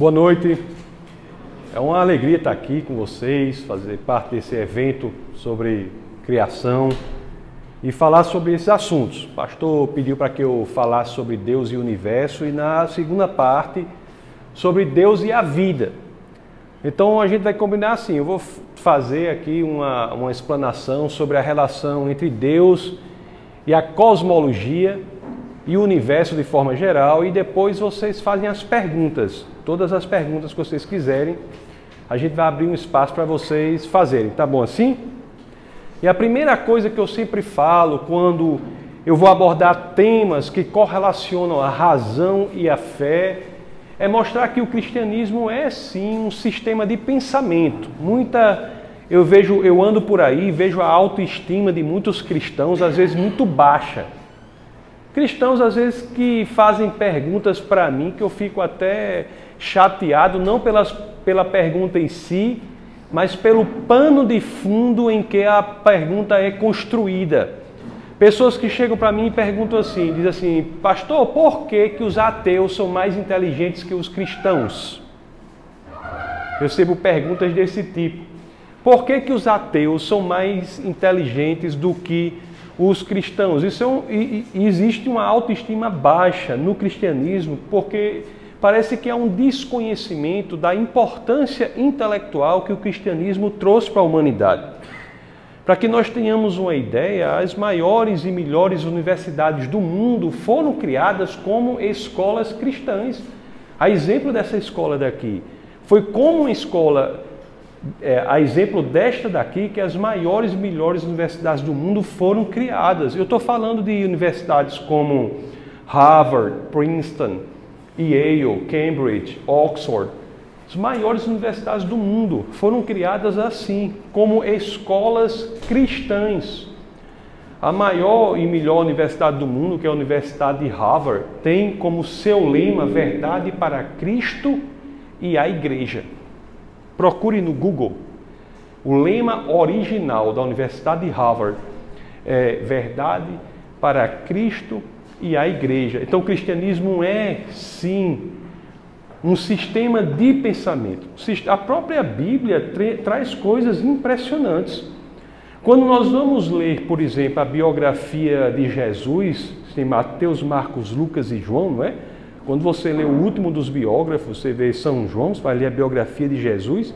Boa noite. É uma alegria estar aqui com vocês, fazer parte desse evento sobre criação e falar sobre esses assuntos. O pastor pediu para que eu falasse sobre Deus e o universo e na segunda parte sobre Deus e a vida. Então a gente vai combinar assim: eu vou fazer aqui uma, uma explanação sobre a relação entre Deus e a cosmologia e o universo de forma geral, e depois vocês fazem as perguntas, todas as perguntas que vocês quiserem. A gente vai abrir um espaço para vocês fazerem, tá bom assim? E a primeira coisa que eu sempre falo quando eu vou abordar temas que correlacionam a razão e a fé é mostrar que o cristianismo é sim um sistema de pensamento. Muita eu vejo, eu ando por aí, vejo a autoestima de muitos cristãos às vezes muito baixa Cristãos, às vezes, que fazem perguntas para mim que eu fico até chateado, não pelas, pela pergunta em si, mas pelo pano de fundo em que a pergunta é construída. Pessoas que chegam para mim e perguntam assim, dizem assim, pastor, por que, que os ateus são mais inteligentes que os cristãos? Eu recebo perguntas desse tipo. Por que, que os ateus são mais inteligentes do que os cristãos. Isso é um, e, e existe uma autoestima baixa no cristianismo, porque parece que há um desconhecimento da importância intelectual que o cristianismo trouxe para a humanidade. Para que nós tenhamos uma ideia, as maiores e melhores universidades do mundo foram criadas como escolas cristãs. A exemplo dessa escola daqui, foi como uma escola é, a exemplo desta daqui, que as maiores e melhores universidades do mundo foram criadas. Eu estou falando de universidades como Harvard, Princeton, Yale, Cambridge, Oxford. As maiores universidades do mundo foram criadas assim, como escolas cristãs. A maior e melhor universidade do mundo, que é a Universidade de Harvard, tem como seu lema verdade para Cristo e a Igreja. Procure no Google. O lema original da Universidade de Harvard é verdade para Cristo e a igreja. Então o cristianismo é sim um sistema de pensamento. A própria Bíblia traz coisas impressionantes. Quando nós vamos ler, por exemplo, a biografia de Jesus, tem Mateus, Marcos, Lucas e João, não é? Quando você lê o último dos biógrafos, você vê São João, você vai ler a biografia de Jesus,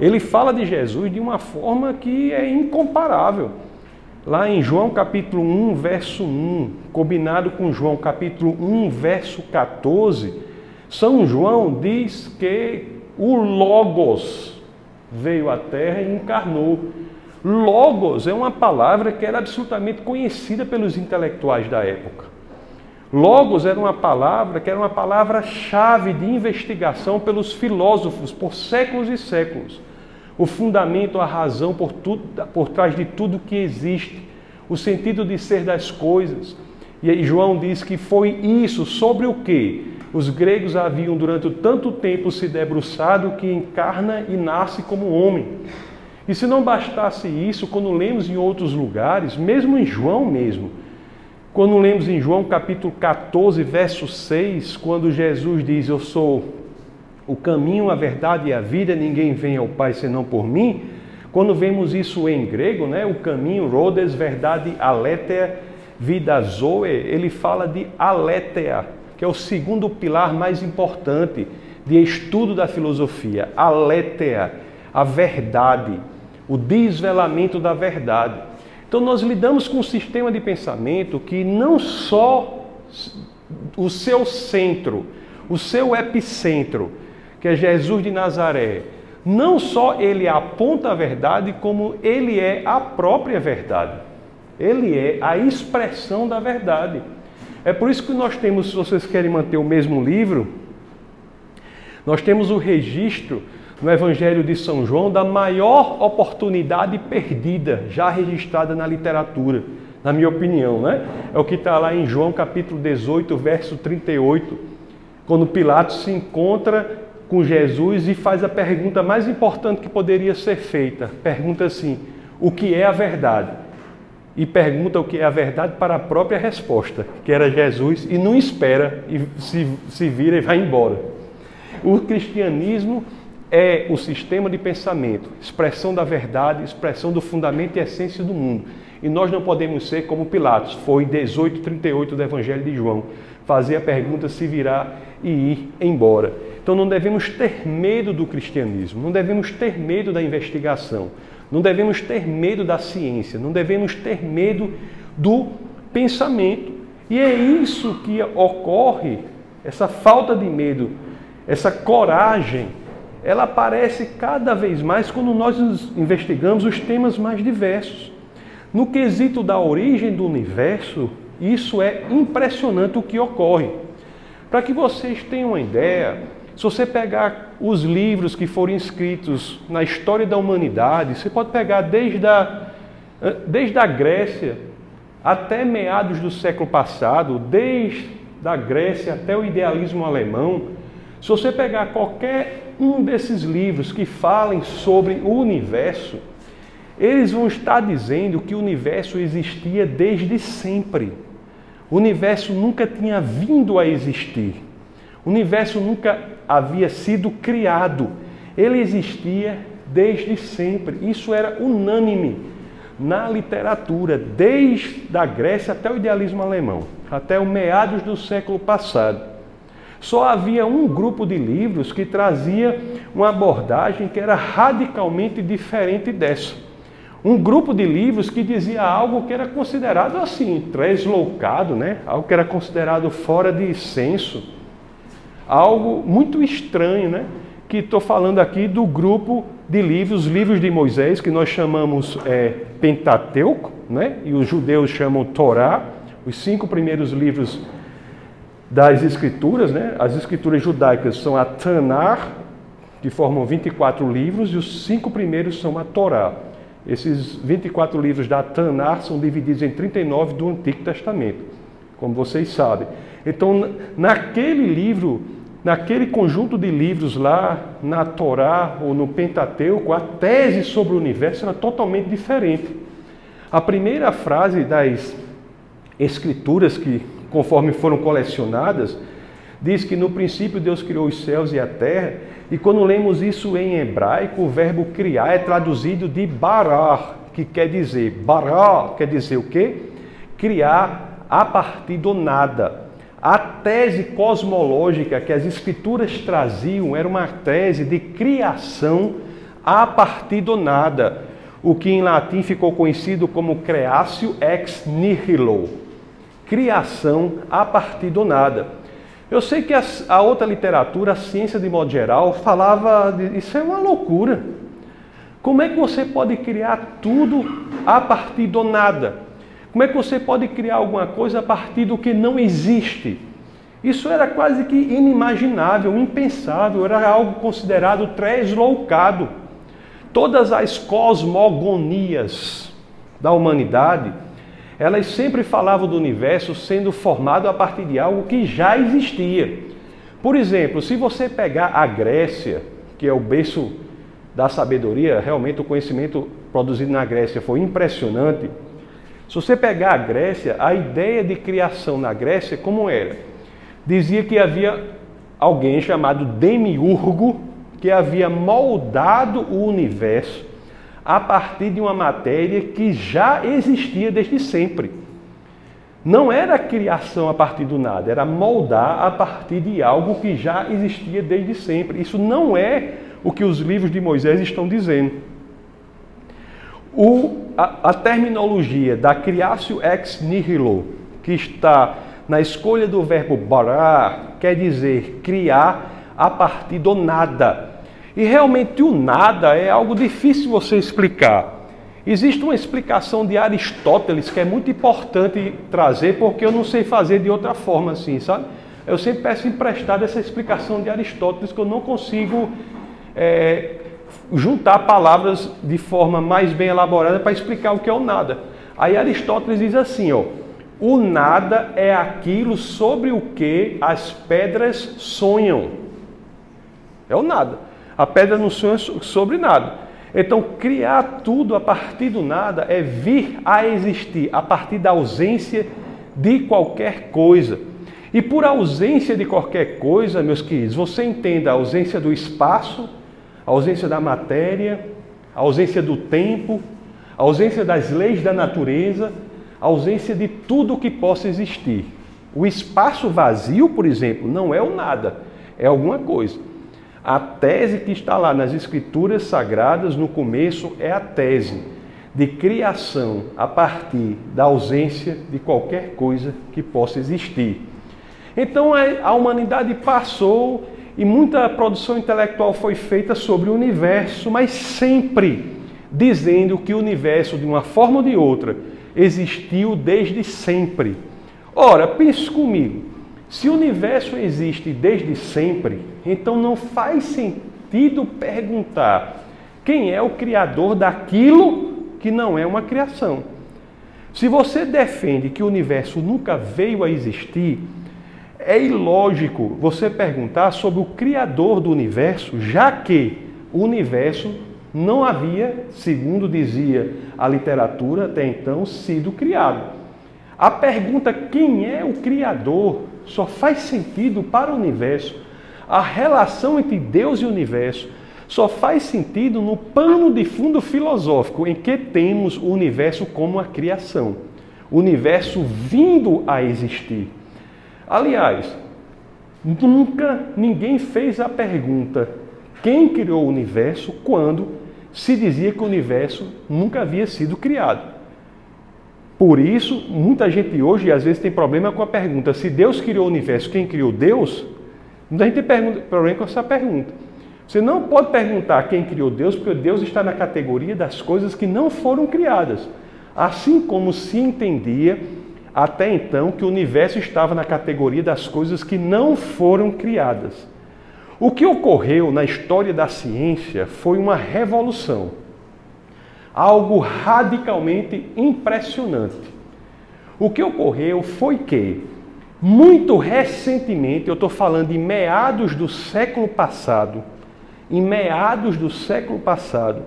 ele fala de Jesus de uma forma que é incomparável. Lá em João capítulo 1, verso 1, combinado com João capítulo 1, verso 14, São João diz que o Logos veio à terra e encarnou. Logos é uma palavra que era absolutamente conhecida pelos intelectuais da época. Logos era uma palavra que era uma palavra-chave de investigação pelos filósofos por séculos e séculos. O fundamento, a razão por, tudo, por trás de tudo que existe, o sentido de ser das coisas. E aí João diz que foi isso sobre o que os gregos haviam durante tanto tempo se debruçado que encarna e nasce como homem. E se não bastasse isso, quando lemos em outros lugares, mesmo em João mesmo, quando lemos em João capítulo 14, verso 6, quando Jesus diz: Eu sou o caminho, a verdade e a vida, ninguém vem ao Pai senão por mim. Quando vemos isso em grego, né, o caminho, Rhodes, verdade, aletheia, vida zoe, ele fala de aletheia, que é o segundo pilar mais importante de estudo da filosofia. Aletheia, a verdade, o desvelamento da verdade. Então nós lidamos com um sistema de pensamento que não só o seu centro, o seu epicentro, que é Jesus de Nazaré, não só ele aponta a verdade, como ele é a própria verdade. Ele é a expressão da verdade. É por isso que nós temos, se vocês querem manter o mesmo livro, nós temos o registro no Evangelho de São João da maior oportunidade perdida já registrada na literatura, na minha opinião, né? É o que está lá em João capítulo 18, verso 38, quando Pilatos se encontra com Jesus e faz a pergunta mais importante que poderia ser feita. Pergunta assim: o que é a verdade? E pergunta o que é a verdade para a própria resposta, que era Jesus, e não espera, e se, se vira e vai embora. O cristianismo é o sistema de pensamento, expressão da verdade, expressão do fundamento e essência do mundo. E nós não podemos ser como Pilatos, foi em 18:38 do Evangelho de João, fazer a pergunta se virá e ir embora. Então não devemos ter medo do cristianismo, não devemos ter medo da investigação, não devemos ter medo da ciência, não devemos ter medo do pensamento. E é isso que ocorre, essa falta de medo, essa coragem, ela aparece cada vez mais quando nós investigamos os temas mais diversos. No quesito da origem do universo, isso é impressionante o que ocorre. Para que vocês tenham uma ideia, se você pegar os livros que foram escritos na história da humanidade, você pode pegar desde a, desde a Grécia até meados do século passado, desde a Grécia até o idealismo alemão. Se você pegar qualquer um desses livros que falem sobre o universo, eles vão estar dizendo que o universo existia desde sempre. O universo nunca tinha vindo a existir. O universo nunca havia sido criado. Ele existia desde sempre. Isso era unânime na literatura, desde a Grécia até o idealismo alemão, até o meados do século passado. Só havia um grupo de livros que trazia uma abordagem que era radicalmente diferente dessa um grupo de livros que dizia algo que era considerado assim, tresloucado, né? algo que era considerado fora de senso, algo muito estranho, né? que estou falando aqui do grupo de livros, livros de Moisés, que nós chamamos é, Pentateuco, né? e os judeus chamam Torá, os cinco primeiros livros das escrituras, né? as escrituras judaicas são a Tanar, que formam 24 livros, e os cinco primeiros são a Torá. Esses 24 livros da Tanar são divididos em 39 do Antigo Testamento, como vocês sabem. Então, naquele livro, naquele conjunto de livros lá, na Torá ou no Pentateuco, a tese sobre o universo era totalmente diferente. A primeira frase das escrituras que, conforme foram colecionadas, diz que no princípio Deus criou os céus e a terra, e quando lemos isso em hebraico, o verbo criar é traduzido de barar, que quer dizer, barar quer dizer o quê? Criar a partir do nada. A tese cosmológica que as escrituras traziam era uma tese de criação a partir do nada, o que em latim ficou conhecido como creatio ex nihilo, criação a partir do nada. Eu sei que a, outra literatura, a ciência de modo geral, falava de, isso é uma loucura. Como é que você pode criar tudo a partir do nada? Como é que você pode criar alguma coisa a partir do que não existe? Isso era quase que inimaginável, impensável, era algo considerado tresloucado. Todas as cosmogonias da humanidade elas sempre falavam do universo sendo formado a partir de algo que já existia. Por exemplo, se você pegar a Grécia, que é o berço da sabedoria, realmente o conhecimento produzido na Grécia foi impressionante. Se você pegar a Grécia, a ideia de criação na Grécia, como era? Dizia que havia alguém chamado Demiurgo que havia moldado o universo a partir de uma matéria que já existia desde sempre. Não era criação a partir do nada, era moldar a partir de algo que já existia desde sempre. Isso não é o que os livros de Moisés estão dizendo. O, a, a terminologia da criatio ex nihilo, que está na escolha do verbo barar, quer dizer criar a partir do nada. E realmente o nada é algo difícil você explicar. Existe uma explicação de Aristóteles que é muito importante trazer, porque eu não sei fazer de outra forma assim, sabe? Eu sempre peço emprestado essa explicação de Aristóteles, que eu não consigo é, juntar palavras de forma mais bem elaborada para explicar o que é o nada. Aí Aristóteles diz assim, ó, o nada é aquilo sobre o que as pedras sonham. É o nada. A pedra não sonha sobre nada. Então, criar tudo a partir do nada é vir a existir a partir da ausência de qualquer coisa. E por ausência de qualquer coisa, meus queridos, você entenda a ausência do espaço, a ausência da matéria, a ausência do tempo, a ausência das leis da natureza, a ausência de tudo que possa existir. O espaço vazio, por exemplo, não é o nada, é alguma coisa. A tese que está lá nas Escrituras Sagradas, no começo, é a tese de criação a partir da ausência de qualquer coisa que possa existir. Então a humanidade passou e muita produção intelectual foi feita sobre o universo, mas sempre dizendo que o universo, de uma forma ou de outra, existiu desde sempre. Ora, pense comigo: se o universo existe desde sempre, então não faz sentido perguntar quem é o criador daquilo que não é uma criação. Se você defende que o universo nunca veio a existir, é ilógico você perguntar sobre o criador do universo, já que o universo não havia, segundo dizia a literatura até então, sido criado. A pergunta quem é o criador só faz sentido para o universo. A relação entre Deus e o universo só faz sentido no pano de fundo filosófico em que temos o universo como a criação, o universo vindo a existir. Aliás, nunca ninguém fez a pergunta quem criou o universo quando se dizia que o universo nunca havia sido criado. Por isso, muita gente hoje às vezes tem problema com a pergunta: se Deus criou o universo, quem criou Deus? Muita gente tem problema com essa pergunta. Você não pode perguntar quem criou Deus, porque Deus está na categoria das coisas que não foram criadas. Assim como se entendia até então que o universo estava na categoria das coisas que não foram criadas. O que ocorreu na história da ciência foi uma revolução, algo radicalmente impressionante. O que ocorreu foi que, muito recentemente, eu estou falando em meados do século passado, em meados do século passado,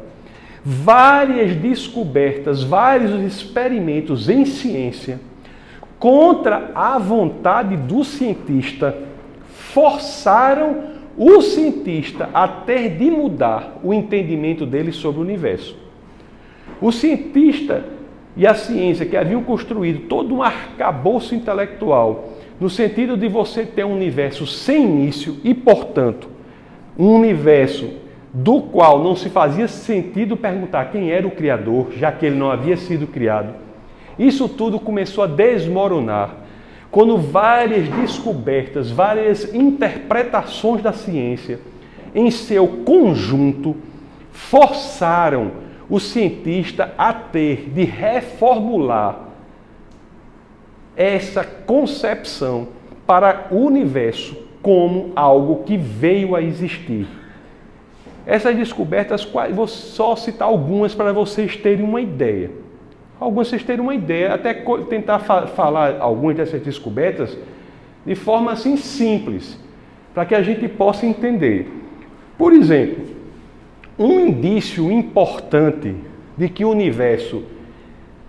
várias descobertas, vários experimentos em ciência, contra a vontade do cientista, forçaram o cientista a ter de mudar o entendimento dele sobre o universo. O cientista e a ciência que haviam construído todo um arcabouço intelectual no sentido de você ter um universo sem início e, portanto, um universo do qual não se fazia sentido perguntar quem era o Criador, já que ele não havia sido criado. Isso tudo começou a desmoronar quando várias descobertas, várias interpretações da ciência, em seu conjunto, forçaram o cientista a ter de reformular essa concepção para o universo como algo que veio a existir. Essas descobertas, vou só citar algumas para vocês terem uma ideia. Alguns vocês terem uma ideia, até tentar fa falar algumas dessas descobertas de forma assim simples, para que a gente possa entender. Por exemplo, um indício importante de que o universo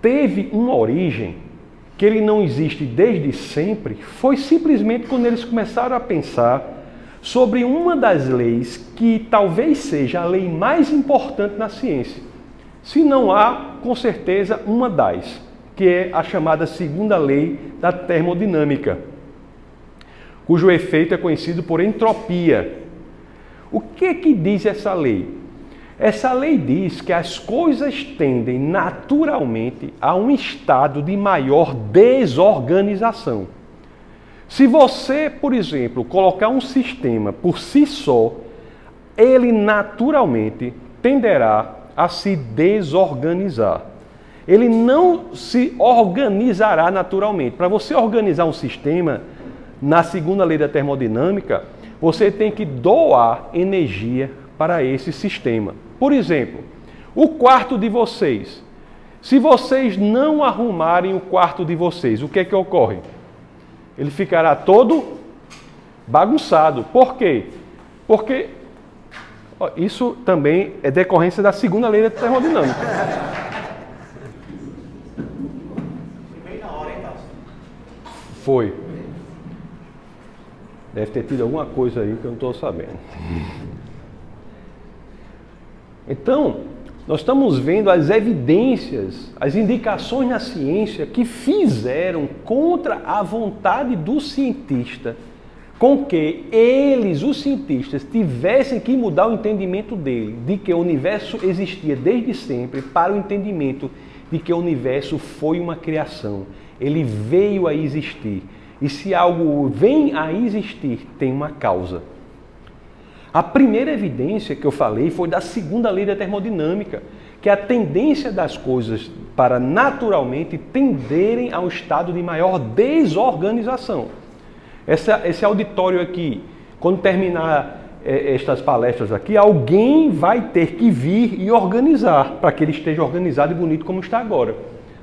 teve uma origem, que ele não existe desde sempre, foi simplesmente quando eles começaram a pensar sobre uma das leis que talvez seja a lei mais importante na ciência. Se não há, com certeza, uma das, que é a chamada segunda lei da termodinâmica, cujo efeito é conhecido por entropia. O que que diz essa lei? Essa lei diz que as coisas tendem naturalmente a um estado de maior desorganização. Se você, por exemplo, colocar um sistema por si só, ele naturalmente tenderá a se desorganizar. Ele não se organizará naturalmente. Para você organizar um sistema, na segunda lei da termodinâmica, você tem que doar energia para esse sistema. Por exemplo, o quarto de vocês. Se vocês não arrumarem o quarto de vocês, o que é que ocorre? Ele ficará todo bagunçado. Por quê? Porque isso também é decorrência da segunda lei da termodinâmica. Foi. Deve ter tido alguma coisa aí que eu não estou sabendo. Então, nós estamos vendo as evidências, as indicações na ciência que fizeram contra a vontade do cientista com que eles, os cientistas, tivessem que mudar o entendimento dele de que o universo existia desde sempre para o entendimento de que o universo foi uma criação. Ele veio a existir. E se algo vem a existir, tem uma causa. A primeira evidência que eu falei foi da segunda lei da termodinâmica, que é a tendência das coisas para naturalmente tenderem ao estado de maior desorganização. Essa, esse auditório aqui, quando terminar é, estas palestras aqui, alguém vai ter que vir e organizar para que ele esteja organizado e bonito como está agora.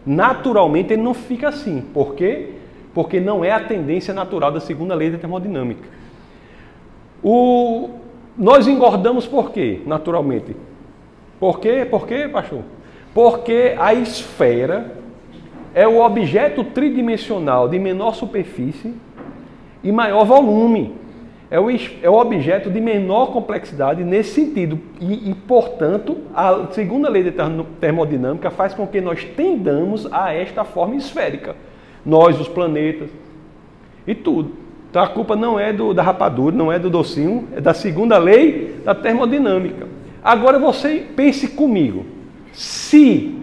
Naturalmente ele não fica assim. Por quê? Porque não é a tendência natural da segunda lei da termodinâmica. O... Nós engordamos por quê, naturalmente? Por quê? Por quê, pastor? Porque a esfera é o objeto tridimensional de menor superfície e maior volume. É o, é o objeto de menor complexidade nesse sentido. E, e, portanto, a segunda lei da termodinâmica faz com que nós tendamos a esta forma esférica. Nós, os planetas e tudo. Então a culpa não é do, da rapadura, não é do docinho, é da segunda lei da termodinâmica. Agora você pense comigo. Se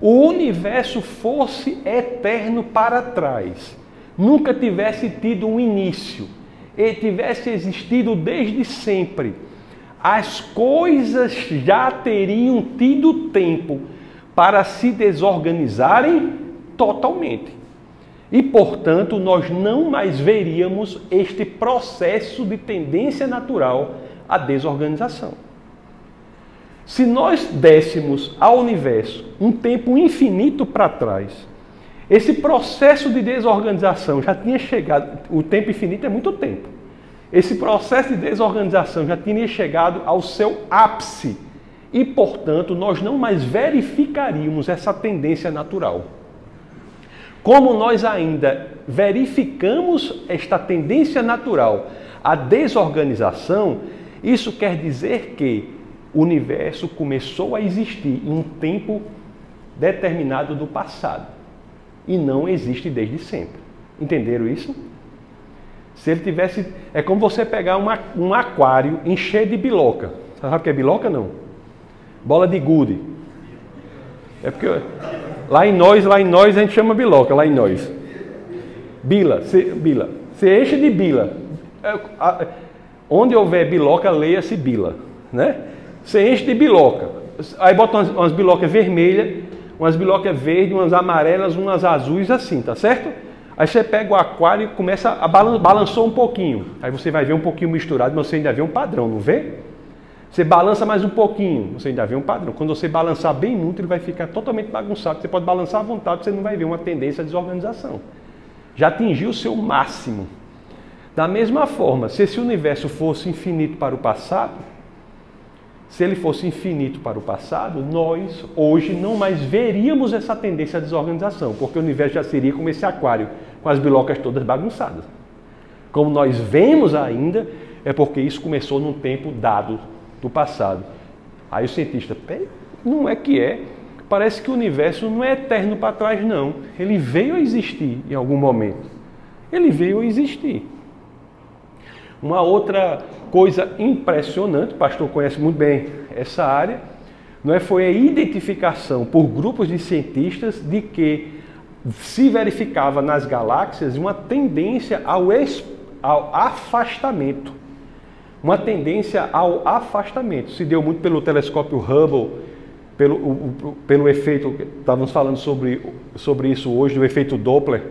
o universo fosse eterno para trás, nunca tivesse tido um início, e tivesse existido desde sempre, as coisas já teriam tido tempo para se desorganizarem totalmente. E, portanto, nós não mais veríamos este processo de tendência natural à desorganização. Se nós dessemos ao universo um tempo infinito para trás, esse processo de desorganização já tinha chegado, o tempo infinito é muito tempo. Esse processo de desorganização já tinha chegado ao seu ápice e, portanto, nós não mais verificaríamos essa tendência natural. Como nós ainda verificamos esta tendência natural à desorganização, isso quer dizer que o universo começou a existir em um tempo determinado do passado e não existe desde sempre. Entenderam isso? Se ele tivesse. É como você pegar uma, um aquário, encher de biloca. Você sabe o que é biloca? Não. Bola de gude. É porque. Lá em nós, lá em nós a gente chama biloca, lá em nós. Bila, se, bila. Você enche de bila. É, onde houver biloca, leia-se bila. Né? Você enche de biloca. Aí bota umas, umas bilocas vermelhas umas bilocas verdes, umas amarelas, umas azuis assim, tá certo? Aí você pega o aquário e começa a balan balançou um pouquinho. Aí você vai ver um pouquinho misturado, mas você ainda vê um padrão, não vê? Você balança mais um pouquinho, você ainda vê um padrão. Quando você balançar bem muito, ele vai ficar totalmente bagunçado. Você pode balançar à vontade, você não vai ver uma tendência à desorganização. Já atingiu o seu máximo. Da mesma forma, se esse universo fosse infinito para o passado, se ele fosse infinito para o passado, nós hoje não mais veríamos essa tendência à desorganização, porque o universo já seria como esse aquário, com as bilocas todas bagunçadas. Como nós vemos ainda, é porque isso começou num tempo dado do passado. Aí o cientista, não é que é. Parece que o universo não é eterno para trás, não. Ele veio a existir em algum momento. Ele veio a existir. Uma outra coisa impressionante, o pastor conhece muito bem essa área, não é? foi a identificação por grupos de cientistas de que se verificava nas galáxias uma tendência ao, ao afastamento. Uma tendência ao afastamento. Se deu muito pelo telescópio Hubble, pelo, o, pelo efeito, estávamos falando sobre, sobre isso hoje, do efeito Doppler.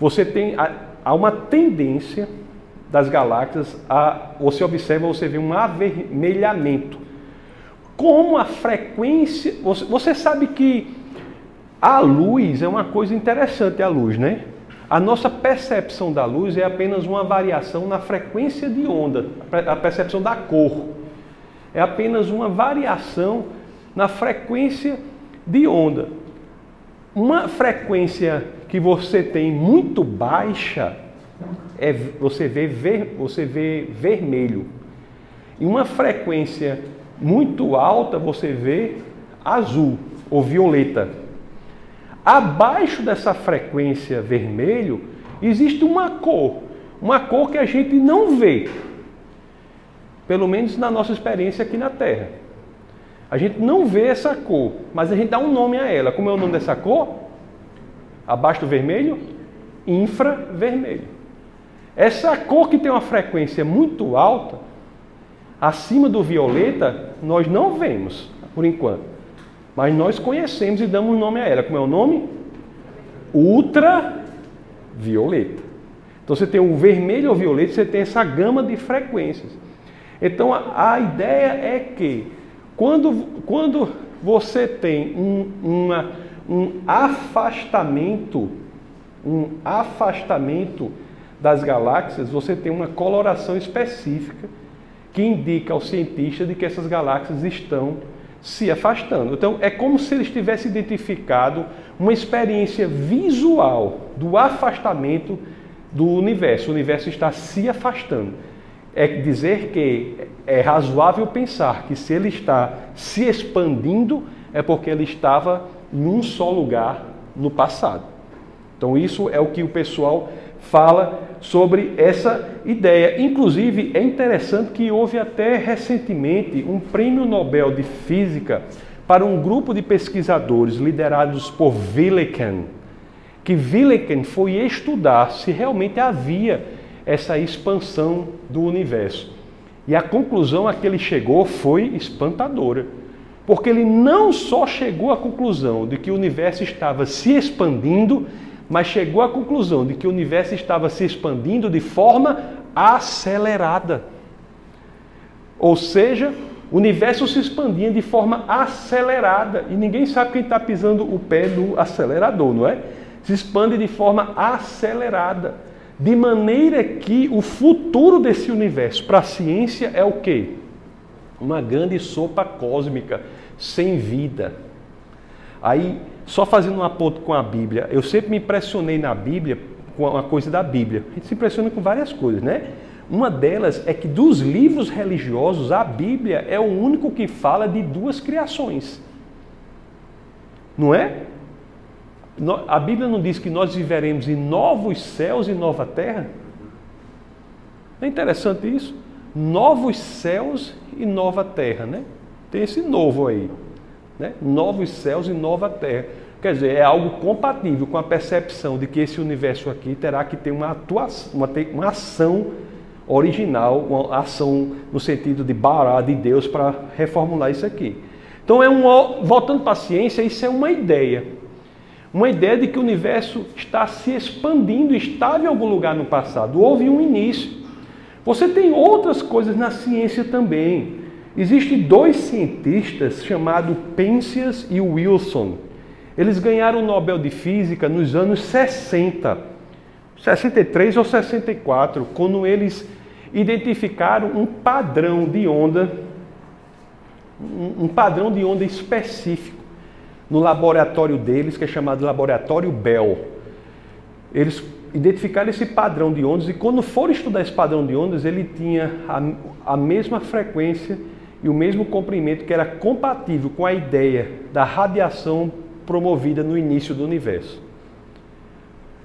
Você tem há uma tendência das galáxias, a, você observa, você vê um avermelhamento. Como a frequência. Você, você sabe que a luz é uma coisa interessante, a luz, né? A nossa percepção da luz é apenas uma variação na frequência de onda, a percepção da cor. É apenas uma variação na frequência de onda. Uma frequência que você tem muito baixa é, você, vê ver, você vê vermelho. Em uma frequência muito alta, você vê azul ou violeta. Abaixo dessa frequência vermelho, existe uma cor, uma cor que a gente não vê, pelo menos na nossa experiência aqui na Terra. A gente não vê essa cor, mas a gente dá um nome a ela. Como é o nome dessa cor? Abaixo do vermelho? Infravermelho. Essa cor que tem uma frequência muito alta, acima do violeta, nós não vemos, por enquanto. Mas nós conhecemos e damos nome a ela. Como é o nome? Ultravioleta. Então você tem o vermelho ou violeta, você tem essa gama de frequências. Então a, a ideia é que quando, quando você tem um, uma, um afastamento, um afastamento das galáxias, você tem uma coloração específica que indica ao cientista de que essas galáxias estão se afastando. Então, é como se ele tivesse identificado uma experiência visual do afastamento do universo. O universo está se afastando. É dizer que é razoável pensar que se ele está se expandindo, é porque ele estava em um só lugar no passado. Então, isso é o que o pessoal fala sobre essa ideia. Inclusive, é interessante que houve até recentemente um prêmio Nobel de Física para um grupo de pesquisadores liderados por Villekan, que Villekan foi estudar se realmente havia essa expansão do universo. E a conclusão a que ele chegou foi espantadora. Porque ele não só chegou à conclusão de que o universo estava se expandindo, mas chegou à conclusão de que o universo estava se expandindo de forma acelerada. Ou seja, o universo se expandia de forma acelerada e ninguém sabe quem está pisando o pé no acelerador, não é? Se expande de forma acelerada, de maneira que o futuro desse universo para a ciência é o quê? Uma grande sopa cósmica sem vida. Aí só fazendo uma ponto com a Bíblia, eu sempre me impressionei na Bíblia com uma coisa da Bíblia. A gente se impressiona com várias coisas, né? Uma delas é que dos livros religiosos, a Bíblia é o único que fala de duas criações. Não é? A Bíblia não diz que nós viveremos em novos céus e nova terra? É interessante isso? Novos céus e nova terra, né? Tem esse novo aí. Né? Novos céus e nova terra. Quer dizer, é algo compatível com a percepção de que esse universo aqui terá que ter uma atuação, uma, uma ação original, uma ação no sentido de bará de Deus para reformular isso aqui. Então é um voltando para a ciência, isso é uma ideia. Uma ideia de que o universo está se expandindo, estava em algum lugar no passado, houve um início. Você tem outras coisas na ciência também. Existem dois cientistas chamados Penzias e Wilson. Eles ganharam o Nobel de Física nos anos 60, 63 ou 64, quando eles identificaram um padrão de onda, um padrão de onda específico no laboratório deles, que é chamado Laboratório Bell. Eles identificaram esse padrão de ondas e quando foram estudar esse padrão de ondas, ele tinha a, a mesma frequência e o mesmo comprimento que era compatível com a ideia da radiação promovida no início do universo.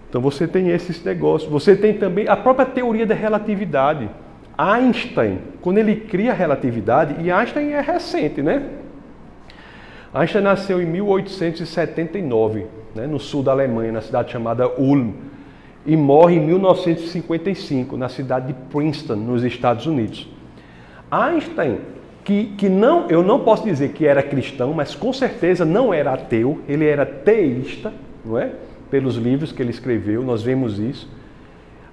Então você tem esses negócios. Você tem também a própria teoria da relatividade. Einstein, quando ele cria a relatividade, e Einstein é recente, né? Einstein nasceu em 1879, né, no sul da Alemanha, na cidade chamada Ulm, e morre em 1955, na cidade de Princeton, nos Estados Unidos. Einstein que, que não, eu não posso dizer que era cristão, mas com certeza não era ateu, ele era teísta, não é? Pelos livros que ele escreveu, nós vemos isso.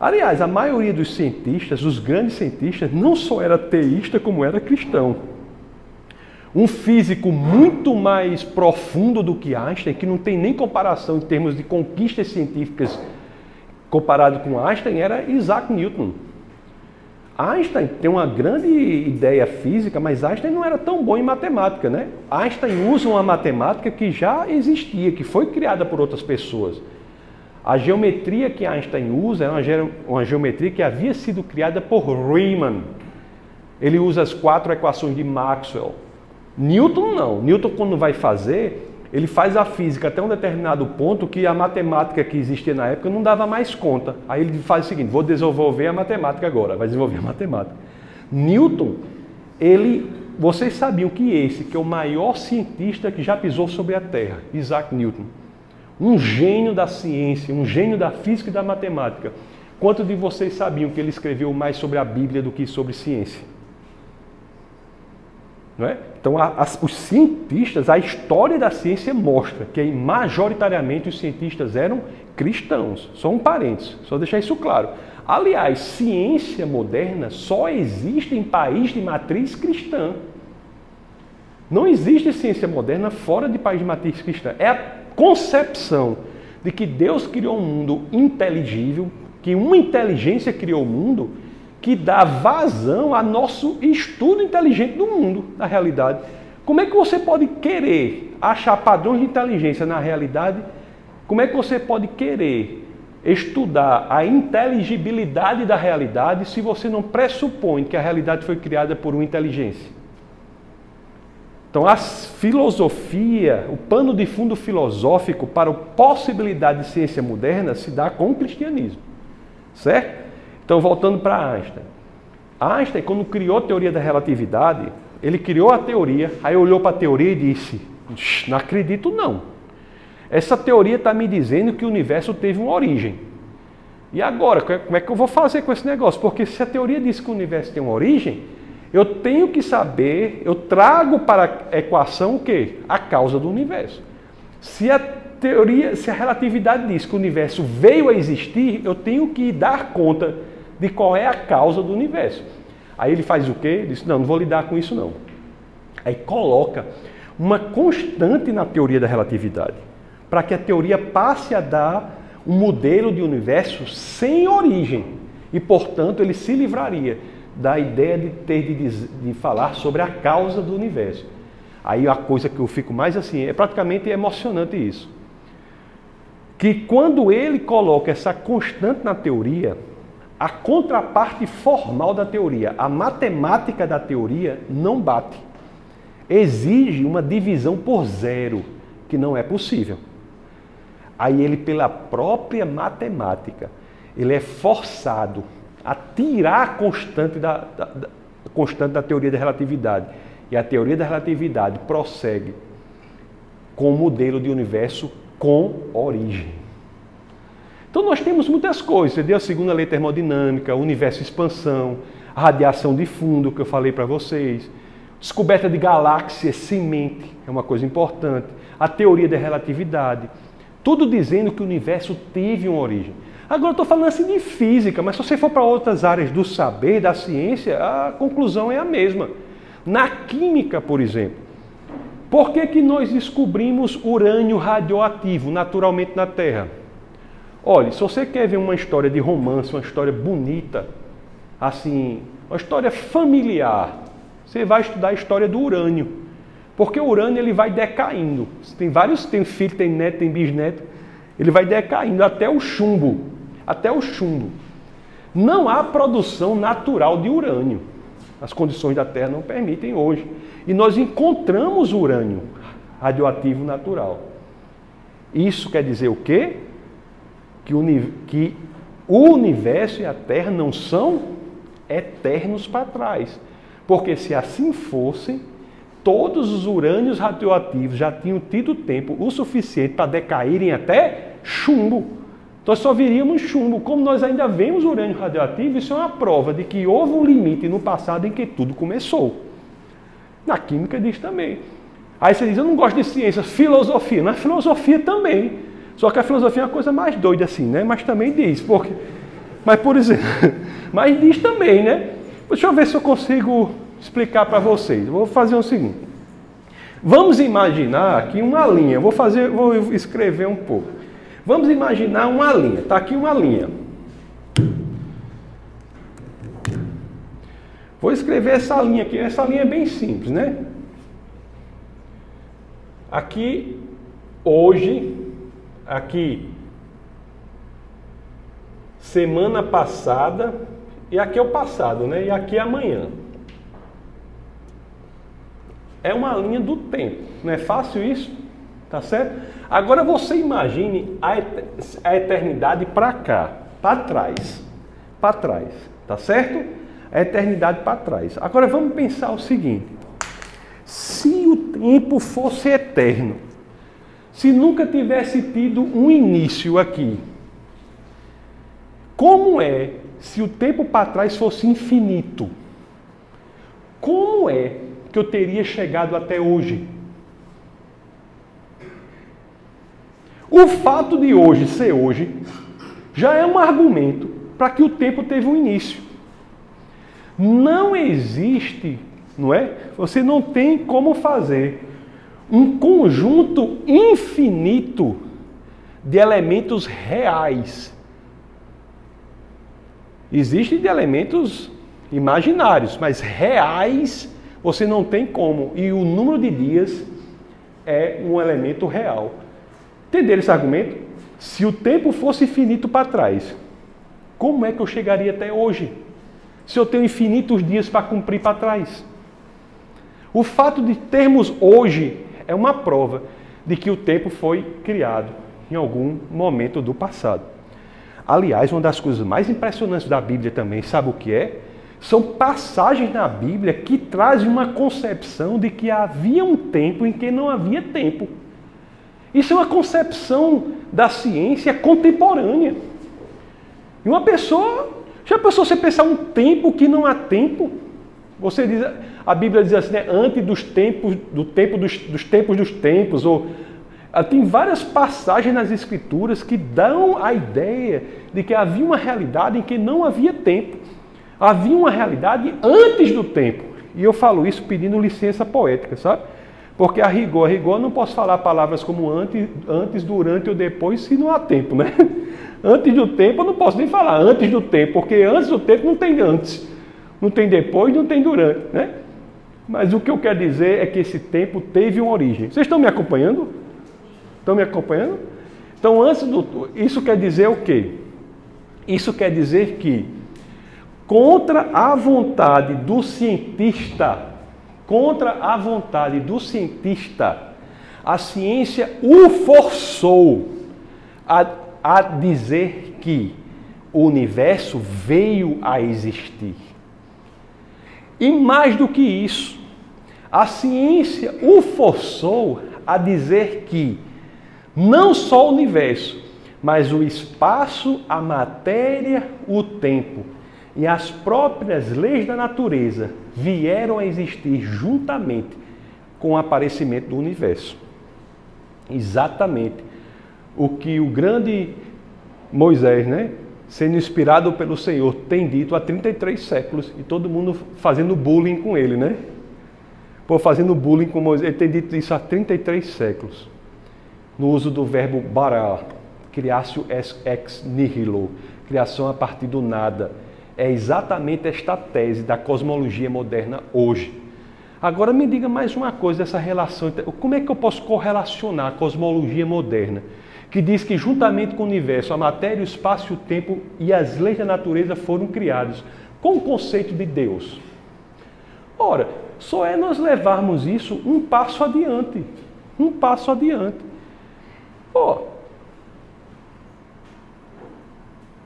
Aliás, a maioria dos cientistas, os grandes cientistas, não só era teísta, como era cristão. Um físico muito mais profundo do que Einstein, que não tem nem comparação em termos de conquistas científicas comparado com Einstein, era Isaac Newton. Einstein tem uma grande ideia física, mas Einstein não era tão bom em matemática, né? Einstein usa uma matemática que já existia, que foi criada por outras pessoas. A geometria que Einstein usa é uma, uma geometria que havia sido criada por Riemann. Ele usa as quatro equações de Maxwell. Newton não. Newton, quando vai fazer, ele faz a física até um determinado ponto que a matemática que existia na época não dava mais conta. Aí ele faz o seguinte: vou desenvolver a matemática agora, vai desenvolver a matemática. Newton, ele, vocês sabiam que esse, que é o maior cientista que já pisou sobre a Terra, Isaac Newton, um gênio da ciência, um gênio da física e da matemática. Quanto de vocês sabiam que ele escreveu mais sobre a Bíblia do que sobre ciência? É? Então, as, os cientistas, a história da ciência mostra que majoritariamente os cientistas eram cristãos. Só um parênteses, só deixar isso claro. Aliás, ciência moderna só existe em país de matriz cristã. Não existe ciência moderna fora de país de matriz cristã. É a concepção de que Deus criou um mundo inteligível, que uma inteligência criou o mundo que dá vazão a nosso estudo inteligente do mundo, da realidade. Como é que você pode querer achar padrões de inteligência na realidade? Como é que você pode querer estudar a inteligibilidade da realidade se você não pressupõe que a realidade foi criada por uma inteligência? Então, a filosofia, o pano de fundo filosófico para a possibilidade de ciência moderna se dá com o cristianismo. Certo? Então, voltando para Einstein. Einstein, quando criou a teoria da relatividade, ele criou a teoria, aí olhou para a teoria e disse: Não acredito, não. Essa teoria está me dizendo que o universo teve uma origem. E agora, como é que eu vou fazer com esse negócio? Porque se a teoria diz que o universo tem uma origem, eu tenho que saber, eu trago para a equação o quê? A causa do universo. Se a teoria, se a relatividade diz que o universo veio a existir, eu tenho que dar conta de qual é a causa do universo. Aí ele faz o quê? Ele diz: Não, não vou lidar com isso não. Aí coloca uma constante na teoria da relatividade, para que a teoria passe a dar um modelo de universo sem origem. E, portanto, ele se livraria da ideia de ter de, de falar sobre a causa do universo. Aí a coisa que eu fico mais assim, é praticamente emocionante isso. Que quando ele coloca essa constante na teoria, a contraparte formal da teoria, a matemática da teoria, não bate. Exige uma divisão por zero, que não é possível. Aí ele, pela própria matemática, ele é forçado a tirar a constante da, da, da, constante da teoria da relatividade. E a teoria da relatividade prossegue com o modelo de universo com origem. Então nós temos muitas coisas, entendeu? A segunda lei termodinâmica, universo expansão, radiação de fundo que eu falei para vocês, descoberta de galáxias semente, é uma coisa importante, a teoria da relatividade, tudo dizendo que o universo teve uma origem. Agora estou falando assim de física, mas se você for para outras áreas do saber, da ciência, a conclusão é a mesma. Na química, por exemplo, por que, que nós descobrimos urânio radioativo naturalmente na Terra? Olha, se você quer ver uma história de romance, uma história bonita, assim, uma história familiar, você vai estudar a história do urânio. Porque o urânio ele vai decaindo. Tem vários, tem filho, tem neto, tem bisneto. Ele vai decaindo até o chumbo. Até o chumbo. Não há produção natural de urânio. As condições da Terra não permitem hoje. E nós encontramos urânio radioativo natural. Isso quer dizer o quê? Que o, que o universo e a Terra não são eternos para trás. Porque se assim fossem, todos os urânios radioativos já tinham tido tempo o suficiente para decaírem até chumbo. Nós só viríamos chumbo. Como nós ainda vemos urânio radioativo, isso é uma prova de que houve um limite no passado em que tudo começou. Na química diz também. Aí você diz, eu não gosto de ciência, filosofia. Na filosofia também. Só que a filosofia é uma coisa mais doida assim, né? Mas também diz, porque. Mas por exemplo, mas diz também, né? Deixa eu ver se eu consigo explicar para vocês. vou fazer o seguinte. Vamos imaginar aqui uma linha. Vou fazer, vou escrever um pouco. Vamos imaginar uma linha. Está aqui uma linha. Vou escrever essa linha aqui. Essa linha é bem simples, né? Aqui, hoje, aqui semana passada, e aqui é o passado, né? E aqui é amanhã. É uma linha do tempo. Não é fácil isso? Tá certo? Agora você imagine a eternidade para cá, para trás. Para trás. Tá certo? A eternidade para trás. Agora vamos pensar o seguinte: se o tempo fosse eterno, se nunca tivesse tido um início aqui, como é se o tempo para trás fosse infinito? Como é que eu teria chegado até hoje? O fato de hoje ser hoje já é um argumento para que o tempo teve um início. Não existe, não é? Você não tem como fazer um conjunto infinito de elementos reais. Existem de elementos imaginários, mas reais você não tem como. E o número de dias é um elemento real. Entenderam esse argumento? Se o tempo fosse infinito para trás, como é que eu chegaria até hoje? Se eu tenho infinitos dias para cumprir para trás. O fato de termos hoje é uma prova de que o tempo foi criado em algum momento do passado. Aliás, uma das coisas mais impressionantes da Bíblia também, sabe o que é? São passagens na Bíblia que trazem uma concepção de que havia um tempo em que não havia tempo. Isso é uma concepção da ciência contemporânea. E uma pessoa, já pensou você pensar um tempo que não há tempo? Você diz, a Bíblia diz assim, né, antes dos tempos, do tempo dos, dos tempos dos tempos, ou ah, tem várias passagens nas escrituras que dão a ideia de que havia uma realidade em que não havia tempo. Havia uma realidade antes do tempo. E eu falo isso pedindo licença poética, sabe? Porque a rigor, a rigor, eu não posso falar palavras como antes, antes, durante ou depois se não há tempo, né? Antes do tempo eu não posso nem falar antes do tempo, porque antes do tempo não tem antes, não tem depois, não tem durante, né? Mas o que eu quero dizer é que esse tempo teve uma origem. Vocês estão me acompanhando? Estão me acompanhando? Então, antes do. Isso quer dizer o quê? Isso quer dizer que, contra a vontade do cientista, contra a vontade do cientista, a ciência o forçou a, a dizer que o universo veio a existir. E mais do que isso, a ciência o forçou a dizer que não só o universo, mas o espaço, a matéria, o tempo e as próprias leis da natureza vieram a existir juntamente com o aparecimento do universo. Exatamente o que o grande Moisés, né, sendo inspirado pelo Senhor, tem dito há 33 séculos e todo mundo fazendo bullying com ele, né? Por fazendo bullying com Moisés, ele tem dito isso há 33 séculos. No uso do verbo bara, criatio ex nihilo, criação a partir do nada é exatamente esta tese da cosmologia moderna hoje. Agora me diga mais uma coisa dessa relação. Como é que eu posso correlacionar a cosmologia moderna, que diz que juntamente com o universo, a matéria, o espaço, o tempo e as leis da natureza foram criados, com o conceito de Deus? Ora, só é nós levarmos isso um passo adiante. Um passo adiante. Oh,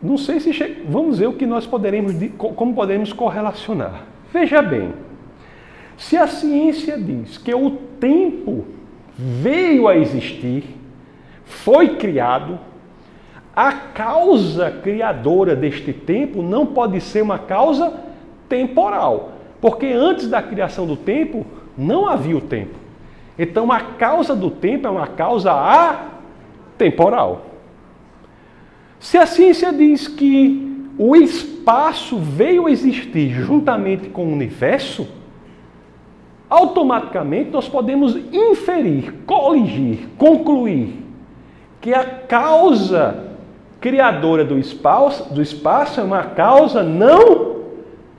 não sei se che... vamos ver o que nós poderemos como podemos correlacionar. Veja bem, se a ciência diz que o tempo veio a existir, foi criado, a causa criadora deste tempo não pode ser uma causa temporal, porque antes da criação do tempo não havia o tempo. Então a causa do tempo é uma causa atemporal. Se a ciência diz que o espaço veio existir juntamente com o universo, automaticamente nós podemos inferir, coligir, concluir que a causa criadora do espaço, do espaço é uma causa não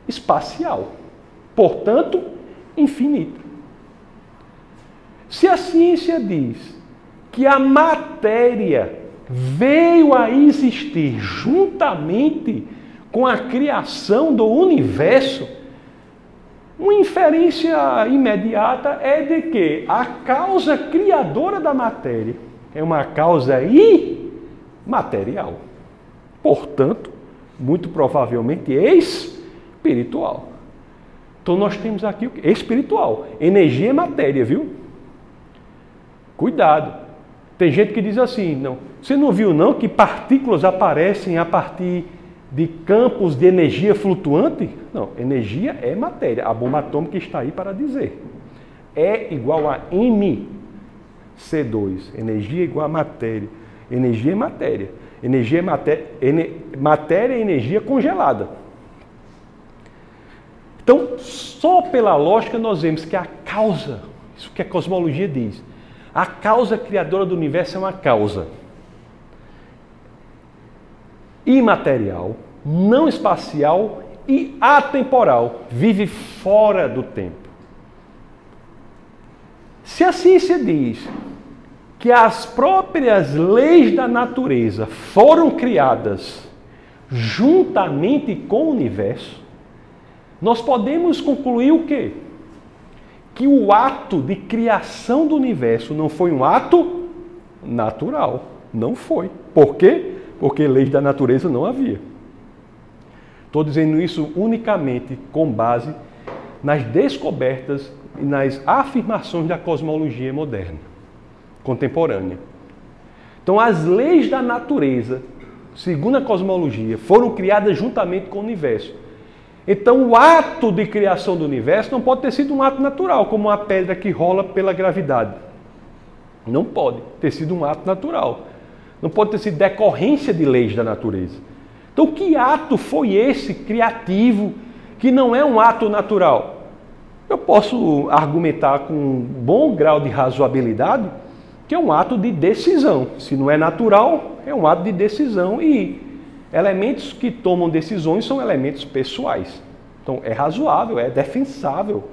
espacial, portanto, infinita. Se a ciência diz que a matéria veio a existir juntamente com a criação do universo, uma inferência imediata é de que a causa criadora da matéria é uma causa imaterial. Portanto, muito provavelmente espiritual. Então nós temos aqui o que? Espiritual. Energia é matéria, viu? Cuidado. Tem gente que diz assim, não. Você não viu não que partículas aparecem a partir de campos de energia flutuante? Não, energia é matéria. A bomba atômica está aí para dizer. É igual a MC2. Energia igual a matéria. Energia é matéria. Energia é matéria, matéria é energia congelada. Então, só pela lógica nós vemos que a causa, isso que a cosmologia diz, a causa criadora do universo é uma causa imaterial, não espacial e atemporal, vive fora do tempo. Se a ciência diz que as próprias leis da natureza foram criadas juntamente com o universo, nós podemos concluir o quê? Que o ato de criação do universo não foi um ato natural. Não foi. Por quê? Porque leis da natureza não havia. Estou dizendo isso unicamente com base nas descobertas e nas afirmações da cosmologia moderna, contemporânea. Então, as leis da natureza, segundo a cosmologia, foram criadas juntamente com o universo. Então, o ato de criação do universo não pode ter sido um ato natural, como uma pedra que rola pela gravidade. Não pode ter sido um ato natural. Não pode ter sido decorrência de leis da natureza. Então, que ato foi esse criativo que não é um ato natural? Eu posso argumentar com um bom grau de razoabilidade que é um ato de decisão. Se não é natural, é um ato de decisão e Elementos que tomam decisões são elementos pessoais. Então é razoável, é defensável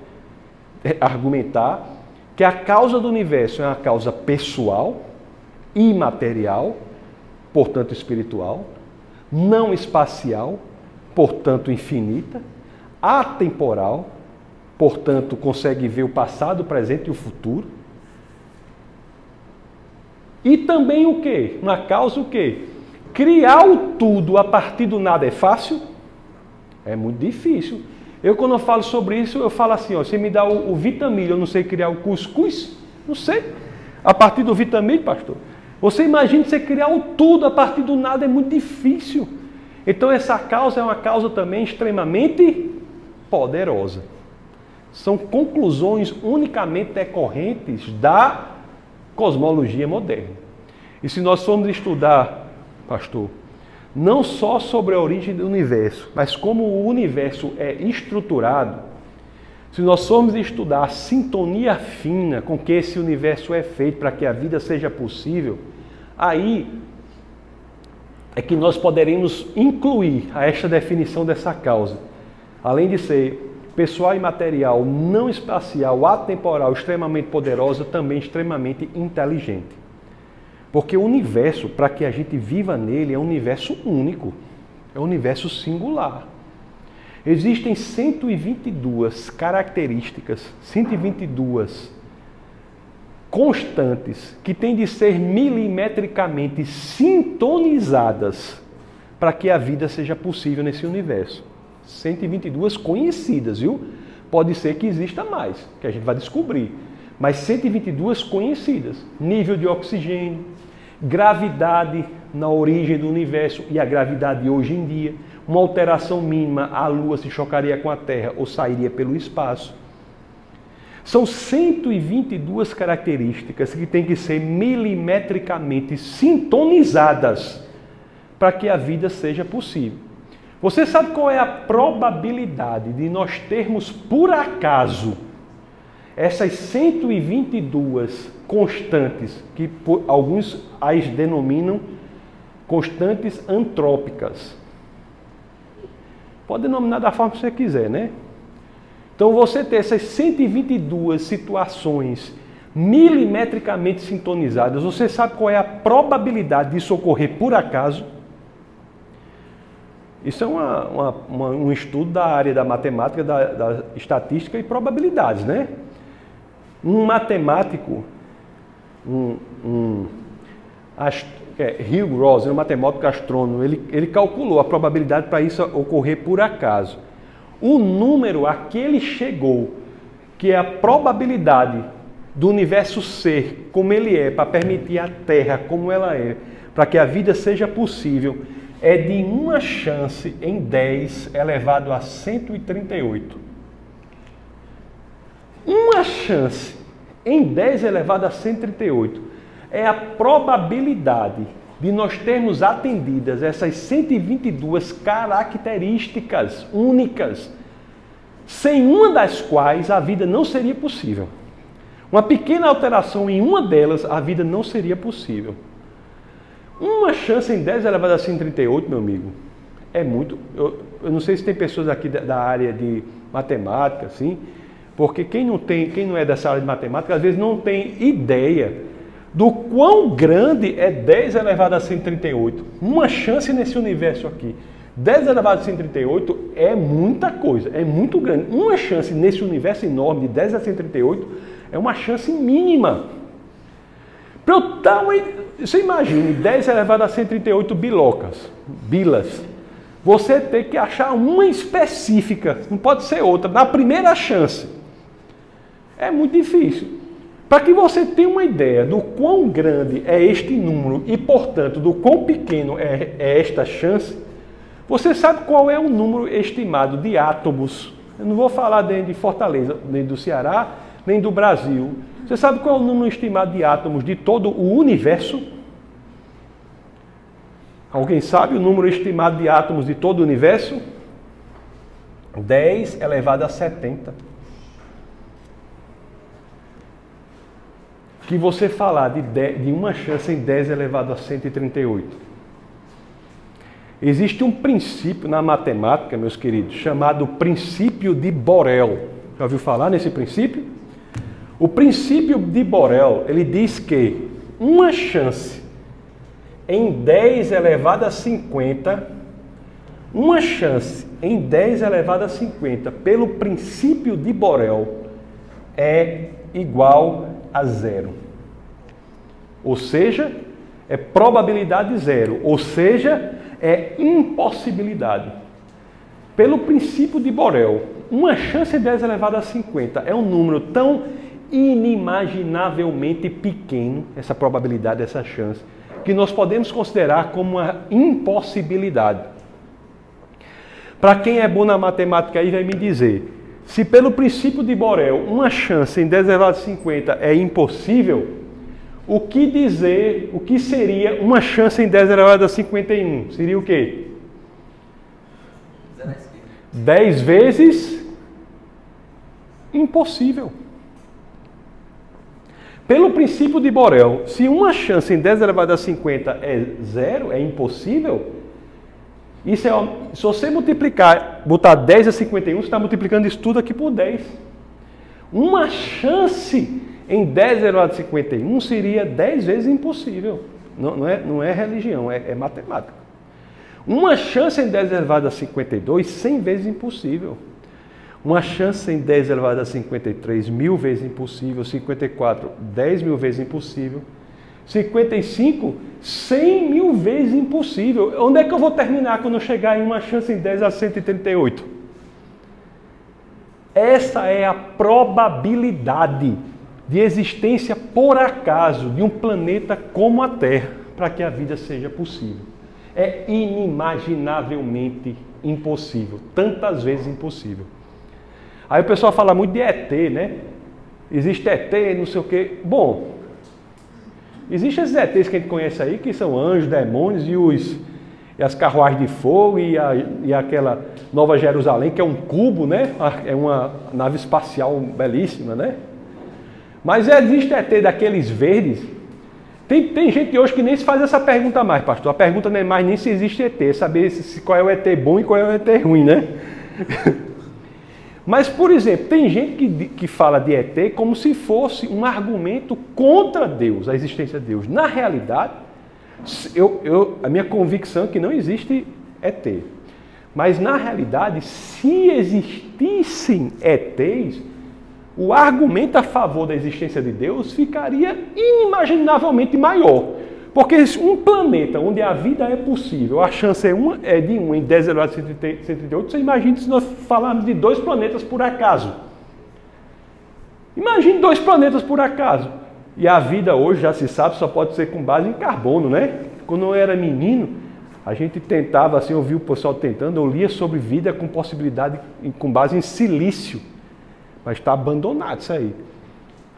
argumentar que a causa do universo é uma causa pessoal, imaterial, portanto espiritual, não espacial, portanto infinita, atemporal, portanto consegue ver o passado, o presente e o futuro. E também o que? Uma causa o que? Criar o tudo a partir do nada é fácil? É muito difícil. Eu, quando eu falo sobre isso, eu falo assim: ó, você me dá o, o eu não sei criar o cuscuz? Não sei. A partir do vitamilho, pastor. Você imagina você criar o tudo a partir do nada, é muito difícil. Então, essa causa é uma causa também extremamente poderosa. São conclusões unicamente decorrentes da cosmologia moderna. E se nós formos estudar pastor, não só sobre a origem do universo, mas como o universo é estruturado. Se nós formos estudar a sintonia fina com que esse universo é feito para que a vida seja possível, aí é que nós poderemos incluir a esta definição dessa causa. Além de ser pessoal e material, não espacial, atemporal, extremamente poderosa, também extremamente inteligente. Porque o universo, para que a gente viva nele, é um universo único, é um universo singular. Existem 122 características, 122 constantes que têm de ser milimetricamente sintonizadas para que a vida seja possível nesse universo. 122 conhecidas, viu? Pode ser que exista mais, que a gente vai descobrir. Mas 122 conhecidas. Nível de oxigênio, gravidade na origem do universo e a gravidade hoje em dia, uma alteração mínima, a Lua se chocaria com a Terra ou sairia pelo espaço. São 122 características que têm que ser milimetricamente sintonizadas para que a vida seja possível. Você sabe qual é a probabilidade de nós termos por acaso essas 122 constantes, que alguns as denominam constantes antrópicas. Pode denominar da forma que você quiser, né? Então você ter essas 122 situações milimetricamente sintonizadas. Você sabe qual é a probabilidade disso ocorrer por acaso? Isso é uma, uma, uma, um estudo da área da matemática, da, da estatística e probabilidades, né? Um matemático, um, um é, Hugh Ross, um matemático astrônomo, ele, ele calculou a probabilidade para isso ocorrer por acaso. O número a que ele chegou, que é a probabilidade do universo ser como ele é, para permitir a Terra como ela é, para que a vida seja possível, é de uma chance em 10 elevado a 138. Uma chance em 10 elevado a 138 é a probabilidade de nós termos atendidas essas 122 características únicas, sem uma das quais a vida não seria possível. Uma pequena alteração em uma delas, a vida não seria possível. Uma chance em 10 elevado a 138, meu amigo, é muito. Eu, eu não sei se tem pessoas aqui da, da, área de matemática, assim, porque quem não tem, quem não é dessa área de matemática, às vezes não tem ideia do quão grande é 10 elevado a 138. Uma chance nesse universo aqui. 10 elevado a 138 é muita coisa, é muito grande. Uma chance nesse universo enorme de 10 a 138 é uma chance mínima. Para eu dar uma, você imagine 10 elevado a 138 bilocas, bilas. Você tem que achar uma específica, não pode ser outra, na primeira chance. É muito difícil. Para que você tenha uma ideia do quão grande é este número e, portanto, do quão pequeno é, é esta chance, você sabe qual é o número estimado de átomos. Eu não vou falar dentro de Fortaleza, nem do Ceará, nem do Brasil. Você sabe qual é o número estimado de átomos de todo o universo? Alguém sabe o número estimado de átomos de todo o universo? 10 elevado a 70. Que você falar de, 10, de uma chance em 10 elevado a 138. Existe um princípio na matemática, meus queridos, chamado princípio de Borel. Já ouviu falar nesse princípio? O princípio de Borel, ele diz que uma chance em 10 elevado a 50, uma chance em 10 elevado a 50 pelo princípio de Borel é igual a zero. Ou seja, é probabilidade zero, ou seja, é impossibilidade. Pelo princípio de Borel, uma chance em 10 elevado a 50 é um número tão inimaginavelmente pequeno, essa probabilidade, essa chance, que nós podemos considerar como uma impossibilidade. Para quem é bom na matemática aí vai me dizer, se pelo princípio de Borel uma chance em 10 elevado a 50 é impossível, o que dizer, o que seria uma chance em 10 elevado a 51? Seria o quê? 10 vezes impossível. Pelo princípio de Borel, se uma chance em 10 elevado a 50 é zero, é impossível, isso é, se você multiplicar, botar 10 a 51, você está multiplicando isso tudo aqui por 10. Uma chance em 10 elevado a 51 seria 10 vezes impossível. Não, não, é, não é religião, é, é matemática. Uma chance em 10 elevado a 52, 100 vezes impossível. Uma chance em 10 elevado a 53, mil vezes impossível. 54, 10 mil vezes impossível. 55, 100 mil vezes impossível. Onde é que eu vou terminar quando eu chegar em uma chance em 10 a 138? Essa é a probabilidade de existência por acaso de um planeta como a Terra para que a vida seja possível. É inimaginavelmente impossível, tantas vezes impossível. Aí o pessoal fala muito de ET, né? Existe ET, não sei o quê. Bom, existem esses ETs que a gente conhece aí, que são anjos, demônios e, os, e as carruagens de fogo e, a, e aquela Nova Jerusalém, que é um cubo, né? É uma nave espacial belíssima, né? Mas existe ET daqueles verdes. Tem, tem gente hoje que nem se faz essa pergunta mais, pastor. A pergunta não é mais nem se existe ET, é saber se, qual é o ET bom e qual é o ET ruim, né? Mas, por exemplo, tem gente que, que fala de ET como se fosse um argumento contra Deus, a existência de Deus. Na realidade, eu, eu, a minha convicção é que não existe ET. Mas, na realidade, se existissem ETs, o argumento a favor da existência de Deus ficaria inimaginavelmente maior. Porque um planeta onde a vida é possível, a chance é, uma, é de 1 em 10 elevado a 138, você imagina se nós falarmos de dois planetas por acaso. Imagine dois planetas por acaso. E a vida hoje, já se sabe, só pode ser com base em carbono, né? Quando eu era menino, a gente tentava, assim, eu o pessoal tentando, eu lia sobre vida com possibilidade, com base em silício. Mas está abandonado isso aí.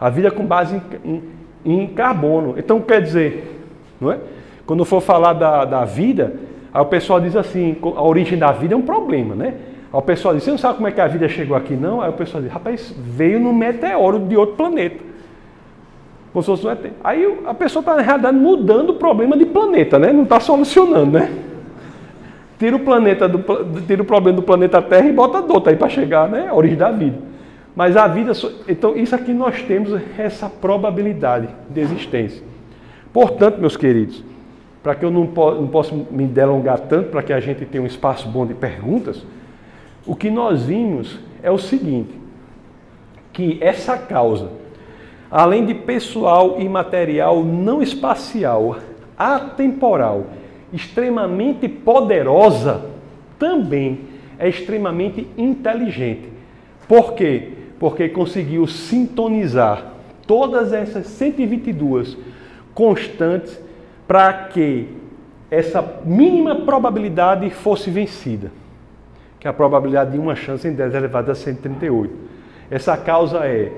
A vida com base em, em, em carbono. Então, quer dizer, não é? Quando for falar da, da vida, aí o pessoal diz assim, a origem da vida é um problema, né? Aí o pessoal diz, você não sabe como é que a vida chegou aqui não? Aí o pessoal diz, rapaz, veio num meteoro de outro planeta. Aí a pessoa está, na realidade, mudando o problema de planeta, né? Não está solucionando, né? Tira o, planeta do, tira o problema do planeta Terra e bota outro aí para chegar, né? A origem da vida. Mas a vida, então isso aqui nós temos essa probabilidade de existência. Portanto, meus queridos, para que eu não, po não possa me delongar tanto, para que a gente tenha um espaço bom de perguntas, o que nós vimos é o seguinte: que essa causa, além de pessoal e material não espacial, atemporal, extremamente poderosa, também é extremamente inteligente. Por quê? Porque conseguiu sintonizar todas essas 122 constantes para que essa mínima probabilidade fosse vencida, que é a probabilidade de uma chance em 10 elevado a 138. Essa causa é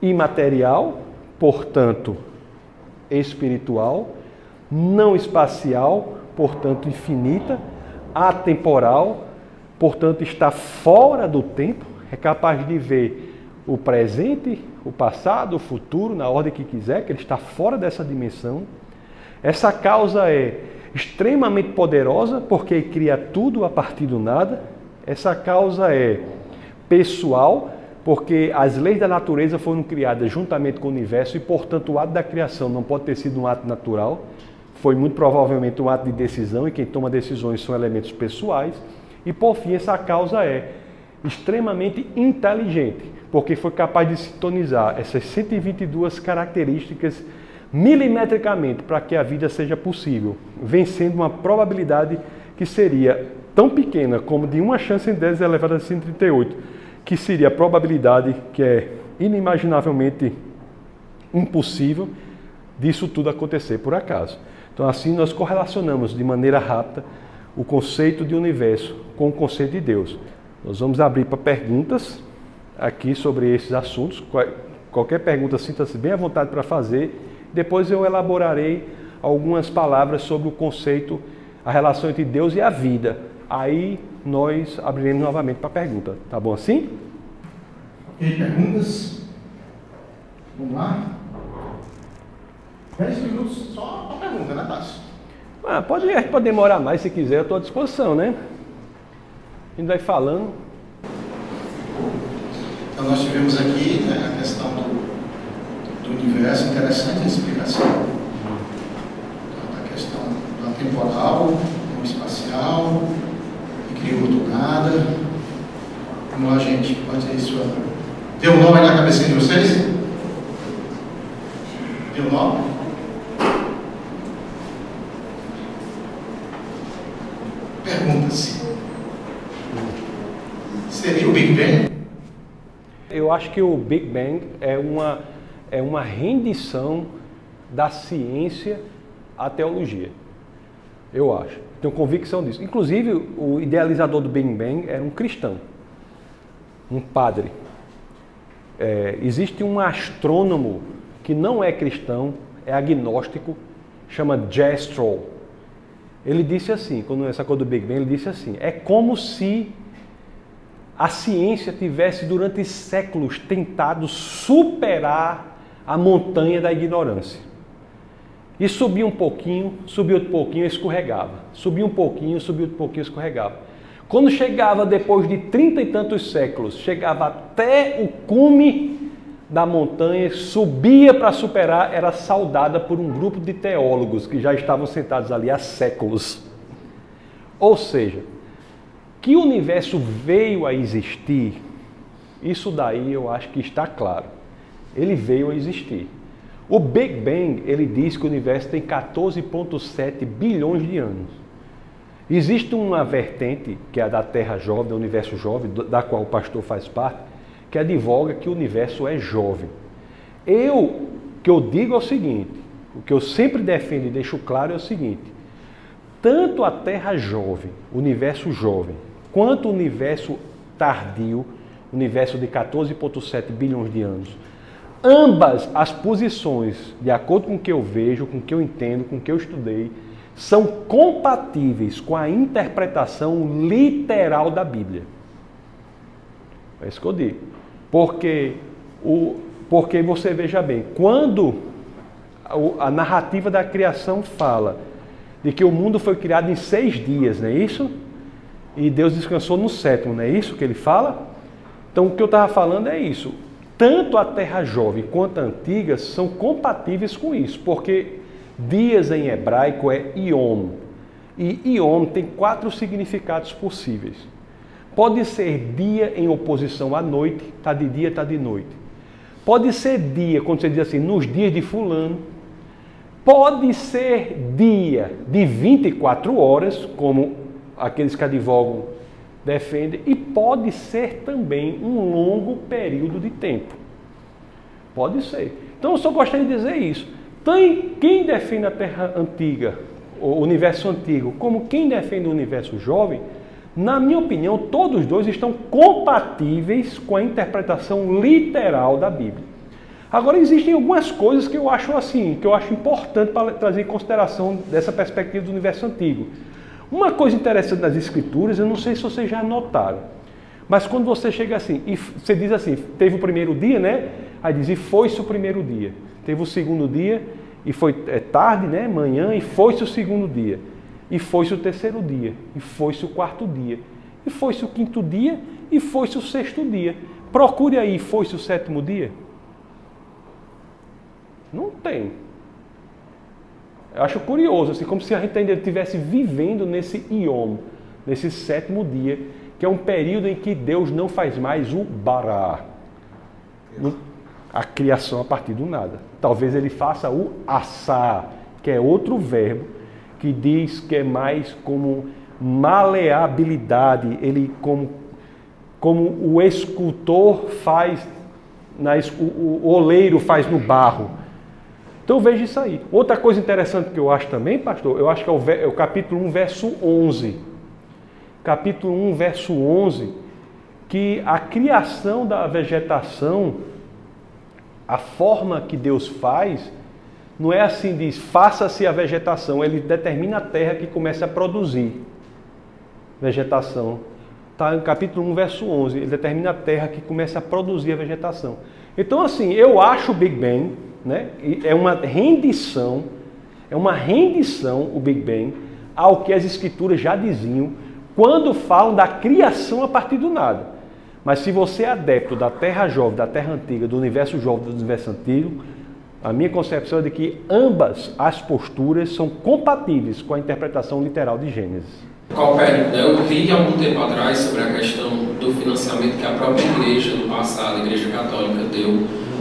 imaterial, portanto, espiritual, não espacial, portanto, infinita, atemporal, portanto, está fora do tempo, é capaz de ver o presente, o passado, o futuro, na ordem que quiser, que ele está fora dessa dimensão. Essa causa é extremamente poderosa, porque cria tudo a partir do nada. Essa causa é pessoal, porque as leis da natureza foram criadas juntamente com o universo e, portanto, o ato da criação não pode ter sido um ato natural. Foi muito provavelmente um ato de decisão e quem toma decisões são elementos pessoais. E, por fim, essa causa é extremamente inteligente, porque foi capaz de sintonizar essas 122 características milimetricamente para que a vida seja possível, vencendo uma probabilidade que seria tão pequena como de uma chance em 10 elevada a 138, que seria a probabilidade que é inimaginavelmente impossível disso tudo acontecer por acaso. Então assim nós correlacionamos de maneira rápida o conceito de universo com o conceito de Deus. Nós vamos abrir para perguntas aqui sobre esses assuntos. Qualquer pergunta, sinta-se bem à vontade para fazer. Depois eu elaborarei algumas palavras sobre o conceito, a relação entre Deus e a vida. Aí nós abriremos novamente para pergunta. Tá bom assim? Ok, perguntas? Vamos lá? 10 minutos só para pergunta, né, Tássio? Ah, pode, pode demorar mais se quiser, eu estou à disposição, né? A gente vai falando. Então nós tivemos aqui né, a questão do, do universo, interessante a explicação. Então, a questão do temporal, do espacial, que criou do nada. Vamos lá, gente, pode isso. Deu um nome na cabecinha de vocês? Deu nome? Pergunta-se. Seria o Big Bang? Eu acho que o Big Bang é uma, é uma rendição da ciência à teologia. Eu acho. Tenho convicção disso. Inclusive, o idealizador do Big Bang era um cristão, um padre. É, existe um astrônomo que não é cristão, é agnóstico, chama Jastrow. Ele disse assim, quando essa coisa do Big Bang, ele disse assim: é como se a ciência tivesse durante séculos tentado superar a montanha da ignorância. E subia um pouquinho, subia outro pouquinho, escorregava. Subia um pouquinho, subia outro pouquinho, escorregava. Quando chegava depois de trinta e tantos séculos, chegava até o cume da montanha, subia para superar, era saudada por um grupo de teólogos que já estavam sentados ali há séculos. Ou seja, que o universo veio a existir, isso daí eu acho que está claro. Ele veio a existir. O Big Bang, ele diz que o universo tem 14,7 bilhões de anos. Existe uma vertente, que é a da Terra Jovem, do universo jovem, da qual o pastor faz parte, que advoga que o universo é jovem. Eu, que eu digo é o seguinte, o que eu sempre defendo e deixo claro é o seguinte, tanto a Terra jovem, o universo jovem, quanto o universo tardio, universo de 14,7 bilhões de anos, ambas as posições, de acordo com o que eu vejo, com o que eu entendo, com o que eu estudei, são compatíveis com a interpretação literal da Bíblia. É isso que eu digo. Porque, o, porque você veja bem, quando a, narrativa da criação fala de que o mundo foi criado em seis dias, não é isso? E Deus descansou no sétimo, não é isso que ele fala? Então o que eu estava falando é isso. Tanto a terra jovem quanto a antiga são compatíveis com isso, porque dias em hebraico é Yom. E Yom tem quatro significados possíveis. Pode ser dia em oposição à noite, está de dia, está de noite. Pode ser dia, quando você diz assim, nos dias de fulano. Pode ser dia de 24 horas, como aqueles que advogam defendem, e pode ser também um longo período de tempo. Pode ser. Então eu só gostaria de dizer isso. Tem quem defende a Terra antiga, o universo antigo, como quem defende o universo jovem, na minha opinião, todos dois estão compatíveis com a interpretação literal da Bíblia. Agora existem algumas coisas que eu acho assim, que eu acho importante para trazer em consideração dessa perspectiva do universo antigo. Uma coisa interessante nas escrituras, eu não sei se vocês já notaram, mas quando você chega assim, e você diz assim, teve o primeiro dia, né? Aí diz, e foi-se o primeiro dia. Teve o segundo dia, e foi é, tarde, né? Manhã, e foi-se o segundo dia. E foi-se o terceiro dia, e foi-se o quarto dia, e foi-se o quinto dia, e foi-se o sexto dia. Procure aí, foi-se o sétimo dia? Não tem. Eu acho curioso, assim, como se a gente ainda estivesse vivendo nesse Iom, nesse sétimo dia, que é um período em que Deus não faz mais o bará, a criação a partir do nada. Talvez ele faça o assá, que é outro verbo que diz que é mais como maleabilidade, ele como, como o escultor faz, na, o, o oleiro faz no barro. Então veja isso aí. Outra coisa interessante que eu acho também, pastor, eu acho que é o, é capítulo 1, verso 11. Capítulo 1, verso 11, que a criação da vegetação, a forma que Deus faz, não é assim, diz, faça-se a vegetação, ele determina a terra que começa a produzir vegetação. Está no capítulo 1, verso 11, ele determina a terra que começa a produzir a vegetação. Então, assim, eu acho o Big Bang, né? É uma rendição, é uma rendição o Big Bang ao que as escrituras já diziam quando falam da criação a partir do nada. Mas se você é adepto da Terra Jovem, da Terra Antiga, do Universo Jovem, do Universo Antigo, a minha concepção é de que ambas as posturas são compatíveis com a interpretação literal de Gênesis. Copérnico, né? eu li algum tempo atrás sobre a questão do financiamento que a própria igreja no passado, a igreja católica, deu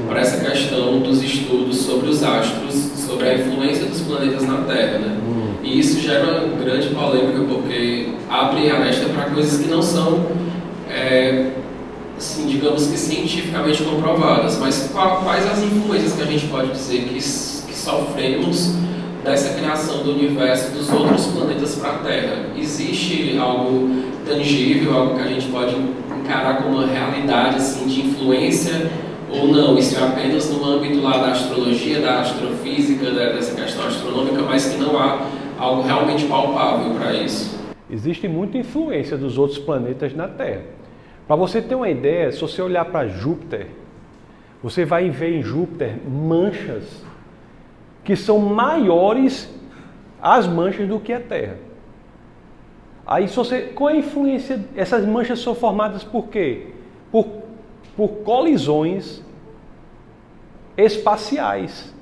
para essa questão dos estudos sobre os astros, sobre a influência dos planetas na Terra, né? Uhum. E isso gera uma grande polêmica porque abre a resta para coisas que não são, é, assim, digamos que cientificamente comprovadas. Mas quais as influências que a gente pode dizer que, que sofremos dessa criação do universo dos outros planetas para a Terra? Existe algo tangível, algo que a gente pode encarar como uma realidade assim, de influência ou não, isso é apenas no âmbito lá da astrologia, da astrofísica, dessa questão astronômica, mas que não há algo realmente palpável para isso. Existe muita influência dos outros planetas na Terra. Para você ter uma ideia, se você olhar para Júpiter, você vai ver em Júpiter manchas que são maiores as manchas do que a Terra. Aí se você, qual é a influência? Essas manchas são formadas por quê? Por, por colisões espaciais.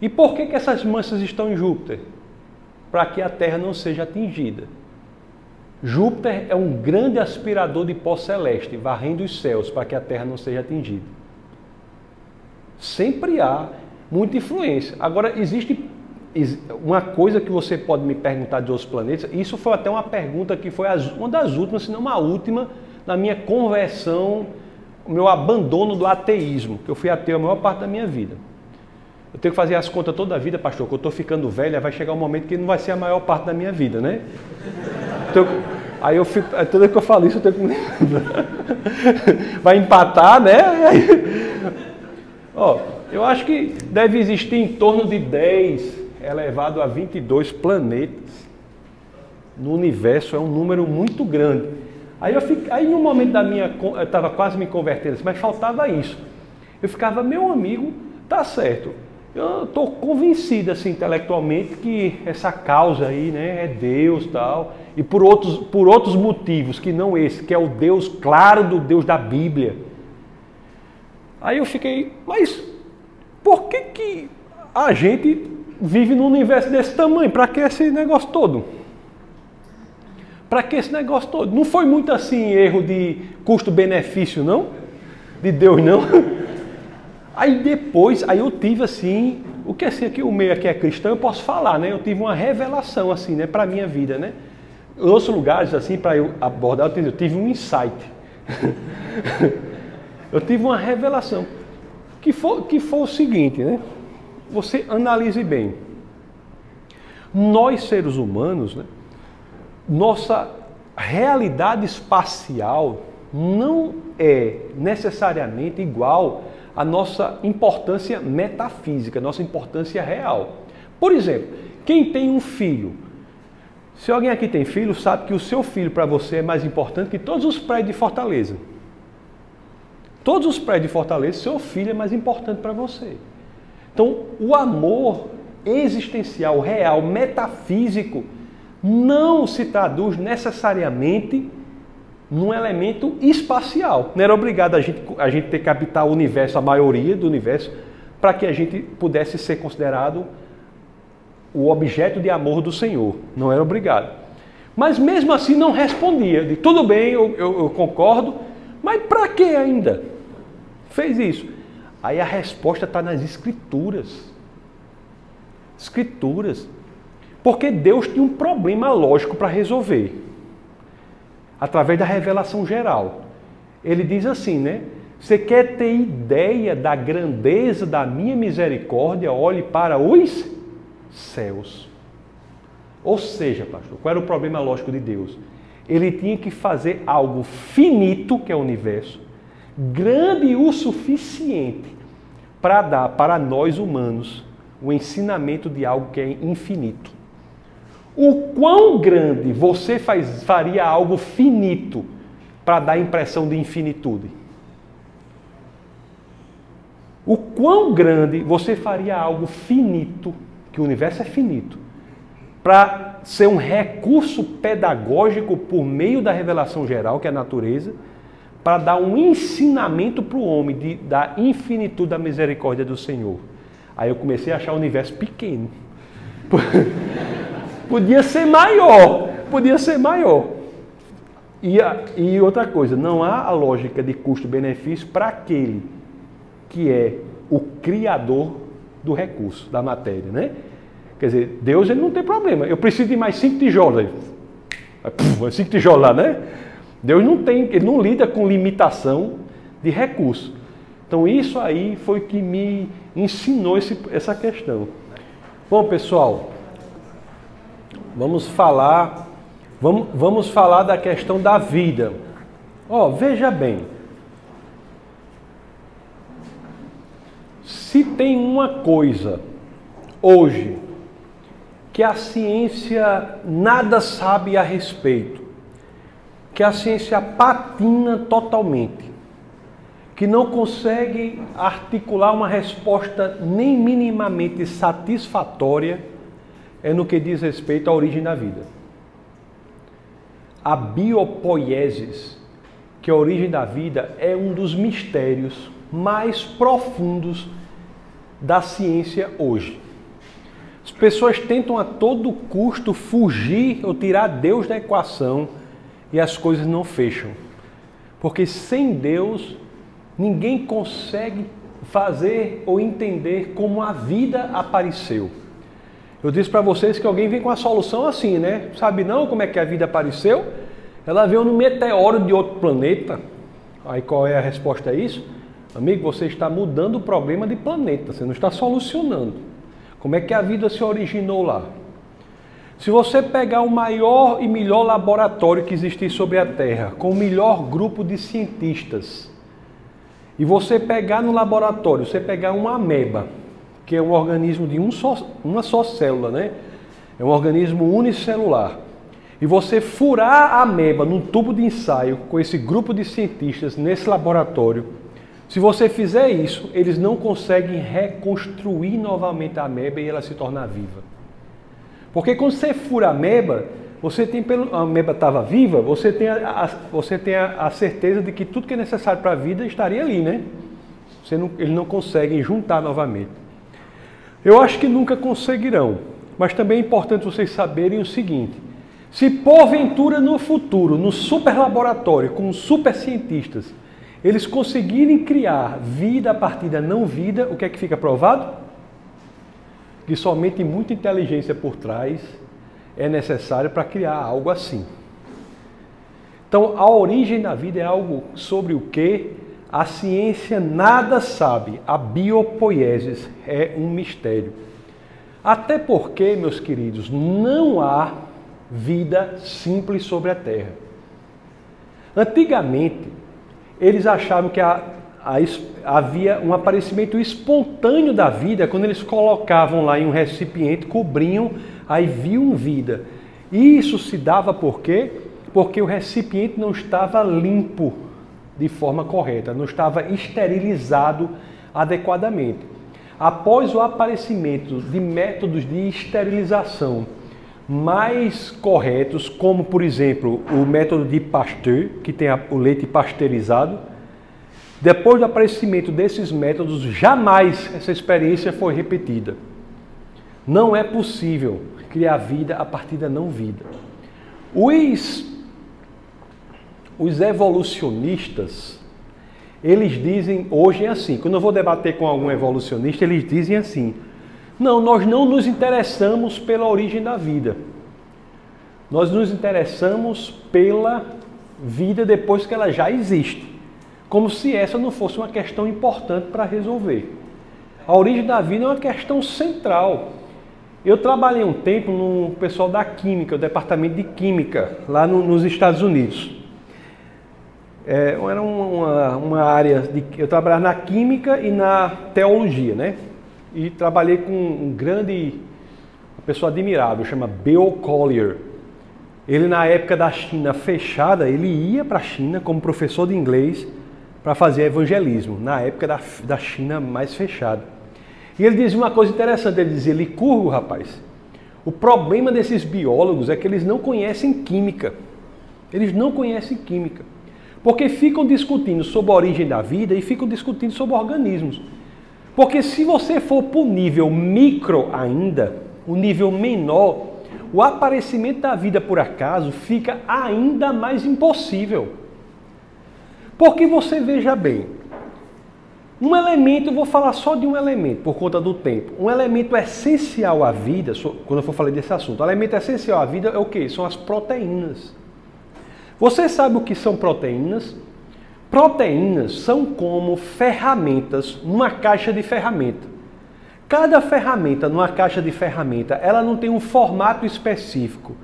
E por que, que essas manchas estão em Júpiter? Para que a Terra não seja atingida. Júpiter é um grande aspirador de pó celeste, varrendo os céus para que a Terra não seja atingida. Sempre há muita influência. Agora, existe uma coisa que você pode me perguntar de outros planetas, isso foi até uma pergunta que foi uma das últimas, se não uma última, na minha conversão, o meu abandono do ateísmo, que eu fui ateu a maior parte da minha vida. Eu tenho que fazer as contas toda a vida, pastor, que eu estou ficando velha, vai chegar um momento que não vai ser a maior parte da minha vida, né? Então, aí eu fico, toda vez que eu falo isso, eu tenho que. vai empatar, né? Aí, ó, eu acho que deve existir em torno de 10 elevado a 22 planetas no universo, é um número muito grande. Aí eu fico, aí no momento da minha, eu estava quase me convertendo, mas faltava isso. Eu ficava, meu amigo, tá certo. Eu estou convencido assim intelectualmente que essa causa aí, né, é Deus tal, e por outros, por outros motivos que não esse, que é o Deus claro do Deus da Bíblia. Aí eu fiquei, mas por que que a gente vive num universo desse tamanho. Para que esse negócio todo? Para que esse negócio todo? Não foi muito assim erro de custo-benefício, não? De Deus, não? Aí depois, aí eu tive assim, o que assim, aqui o meio aqui é cristão, eu posso falar, né? Eu tive uma revelação assim, né, para minha vida, né? Em outros lugares assim, para eu abordar, eu tive um insight. eu tive uma revelação que foi, que foi o seguinte, né? você analise bem. Nós, seres humanos, né, nossa realidade espacial não é necessariamente igual à nossa importância metafísica, nossa importância real. Por exemplo, quem tem um filho, se alguém aqui tem filho, sabe que o seu filho para você é mais importante que todos os prédios de Fortaleza. Todos os prédios de Fortaleza, seu filho é mais importante para você. Então, o amor existencial, real, metafísico, não se traduz necessariamente num elemento espacial. Não era obrigado a gente, a gente ter que habitar o universo, a maioria do universo, para que a gente pudesse ser considerado o objeto de amor do Senhor. Não era obrigado. Mas mesmo assim não respondia. De tudo bem, eu, eu, eu concordo, mas para que ainda? Fez isso. Aí a resposta está nas Escrituras. Escrituras. Porque Deus tinha um problema lógico para resolver. Através da revelação geral. Ele diz assim, né? Você quer ter ideia da grandeza da minha misericórdia? Olhe para os céus. Ou seja, pastor, qual era o problema lógico de Deus? Ele tinha que fazer algo finito, que é o universo, grande o suficiente para dar para nós humanos o ensinamento de algo que é infinito. O quão grande você faz, faria algo finito para dar a impressão de infinitude? O quão grande você faria algo finito, que o universo é finito, para ser um recurso pedagógico por meio da revelação geral, que é a natureza, para dar um ensinamento para o homem de, da infinitude da misericórdia do Senhor. Aí eu comecei a achar o universo pequeno. podia ser maior, podia ser maior. E, a, e outra coisa, não há a lógica de custo-benefício para aquele que é o criador do recurso, da matéria, né? Quer dizer, Deus ele não tem problema. Eu preciso de mais cinco tijolos. Aí, cinco tijolos lá, né? Deus não tem, ele não lida com limitação de recurso. Então isso aí foi que me ensinou esse, essa questão. Bom, pessoal, vamos falar, vamos, vamos falar da questão da vida. Ó, oh, veja bem. Se tem uma coisa hoje que a ciência nada sabe a respeito, que a ciência patina totalmente, que não consegue articular uma resposta nem minimamente satisfatória é no que diz respeito à origem da vida. a biopoiesis, que é a origem da vida, é um dos mistérios mais profundos da ciência hoje. As pessoas tentam a todo custo fugir ou tirar Deus da equação e as coisas não fecham. Porque sem Deus, ninguém consegue fazer ou entender como a vida apareceu. Eu disse para vocês que alguém vem com a solução assim, né? Sabe não como é que a vida apareceu? Ela veio no meteoro de outro planeta. Aí qual é a resposta a isso? Amigo, você está mudando o problema de planeta, você não está solucionando. Como é que a vida se originou lá? Se você pegar o maior e melhor laboratório que existe sobre a Terra, com o melhor grupo de cientistas, e você pegar no laboratório, você pegar uma ameba, que é um organismo de um só, uma só célula, né? É um organismo unicelular. E você furar a ameba num tubo de ensaio com esse grupo de cientistas nesse laboratório, se você fizer isso, eles não conseguem reconstruir novamente a ameba e ela se tornar viva. Porque quando você fura a ameba, você tem pelo a ameba estava viva, você tem a, a, você tem a, a, certeza de que tudo que é necessário para a vida estaria ali, né? Não, eles não conseguem juntar novamente. Eu acho que nunca conseguirão, mas também é importante vocês saberem o seguinte: se porventura no futuro, no super laboratório, com super cientistas, eles conseguirem criar vida a partir da não vida, o que é que fica provado? Que somente muita inteligência por trás é necessária para criar algo assim. Então, a origem da vida é algo sobre o que a ciência nada sabe. A biopoiesis é um mistério. Até porque, meus queridos, não há vida simples sobre a Terra. Antigamente, eles achavam que a, a, havia um aparecimento espontâneo da vida quando eles colocavam lá em um recipiente, cobriam, aí viam vida. E isso se dava por quê? Porque o recipiente não estava limpo de forma correta, não estava esterilizado adequadamente. Após o aparecimento de métodos de esterilização mais corretos, como por exemplo o método de Pasteur, que tem o leite pasteurizado, depois do aparecimento desses métodos, jamais essa experiência foi repetida. Não é possível criar vida a partir da não vida. Os os evolucionistas, eles dizem hoje é assim, quando eu vou debater com algum evolucionista, eles dizem assim: não, nós não nos interessamos pela origem da vida. Nós nos interessamos pela vida depois que ela já existe. Como se essa não fosse uma questão importante para resolver. A origem da vida é uma questão central. Eu trabalhei um tempo no pessoal da Química, o departamento de Química, lá no, nos Estados Unidos. É, era uma, uma área de. Eu trabalhava na Química e na Teologia, né? E trabalhei com um grande. Uma pessoa admirável, chama Bill Collier. Ele, na época da China fechada, ele ia para a China como professor de inglês para fazer evangelismo, na época da, da China mais fechada. E ele dizia uma coisa interessante: ele dizia, Licurgo, rapaz, o problema desses biólogos é que eles não conhecem química. Eles não conhecem química. Porque ficam discutindo sobre a origem da vida e ficam discutindo sobre organismos. Porque se você for para o nível micro ainda, o nível menor, o aparecimento da vida por acaso fica ainda mais impossível. Porque você veja bem, um elemento, eu vou falar só de um elemento por conta do tempo. Um elemento essencial à vida, quando eu for falar desse assunto, o elemento essencial à vida é o que? São as proteínas. Você sabe o que são proteínas? Proteínas são como ferramentas numa caixa de ferramenta. Cada ferramenta numa caixa de ferramenta, ela não tem um formato específico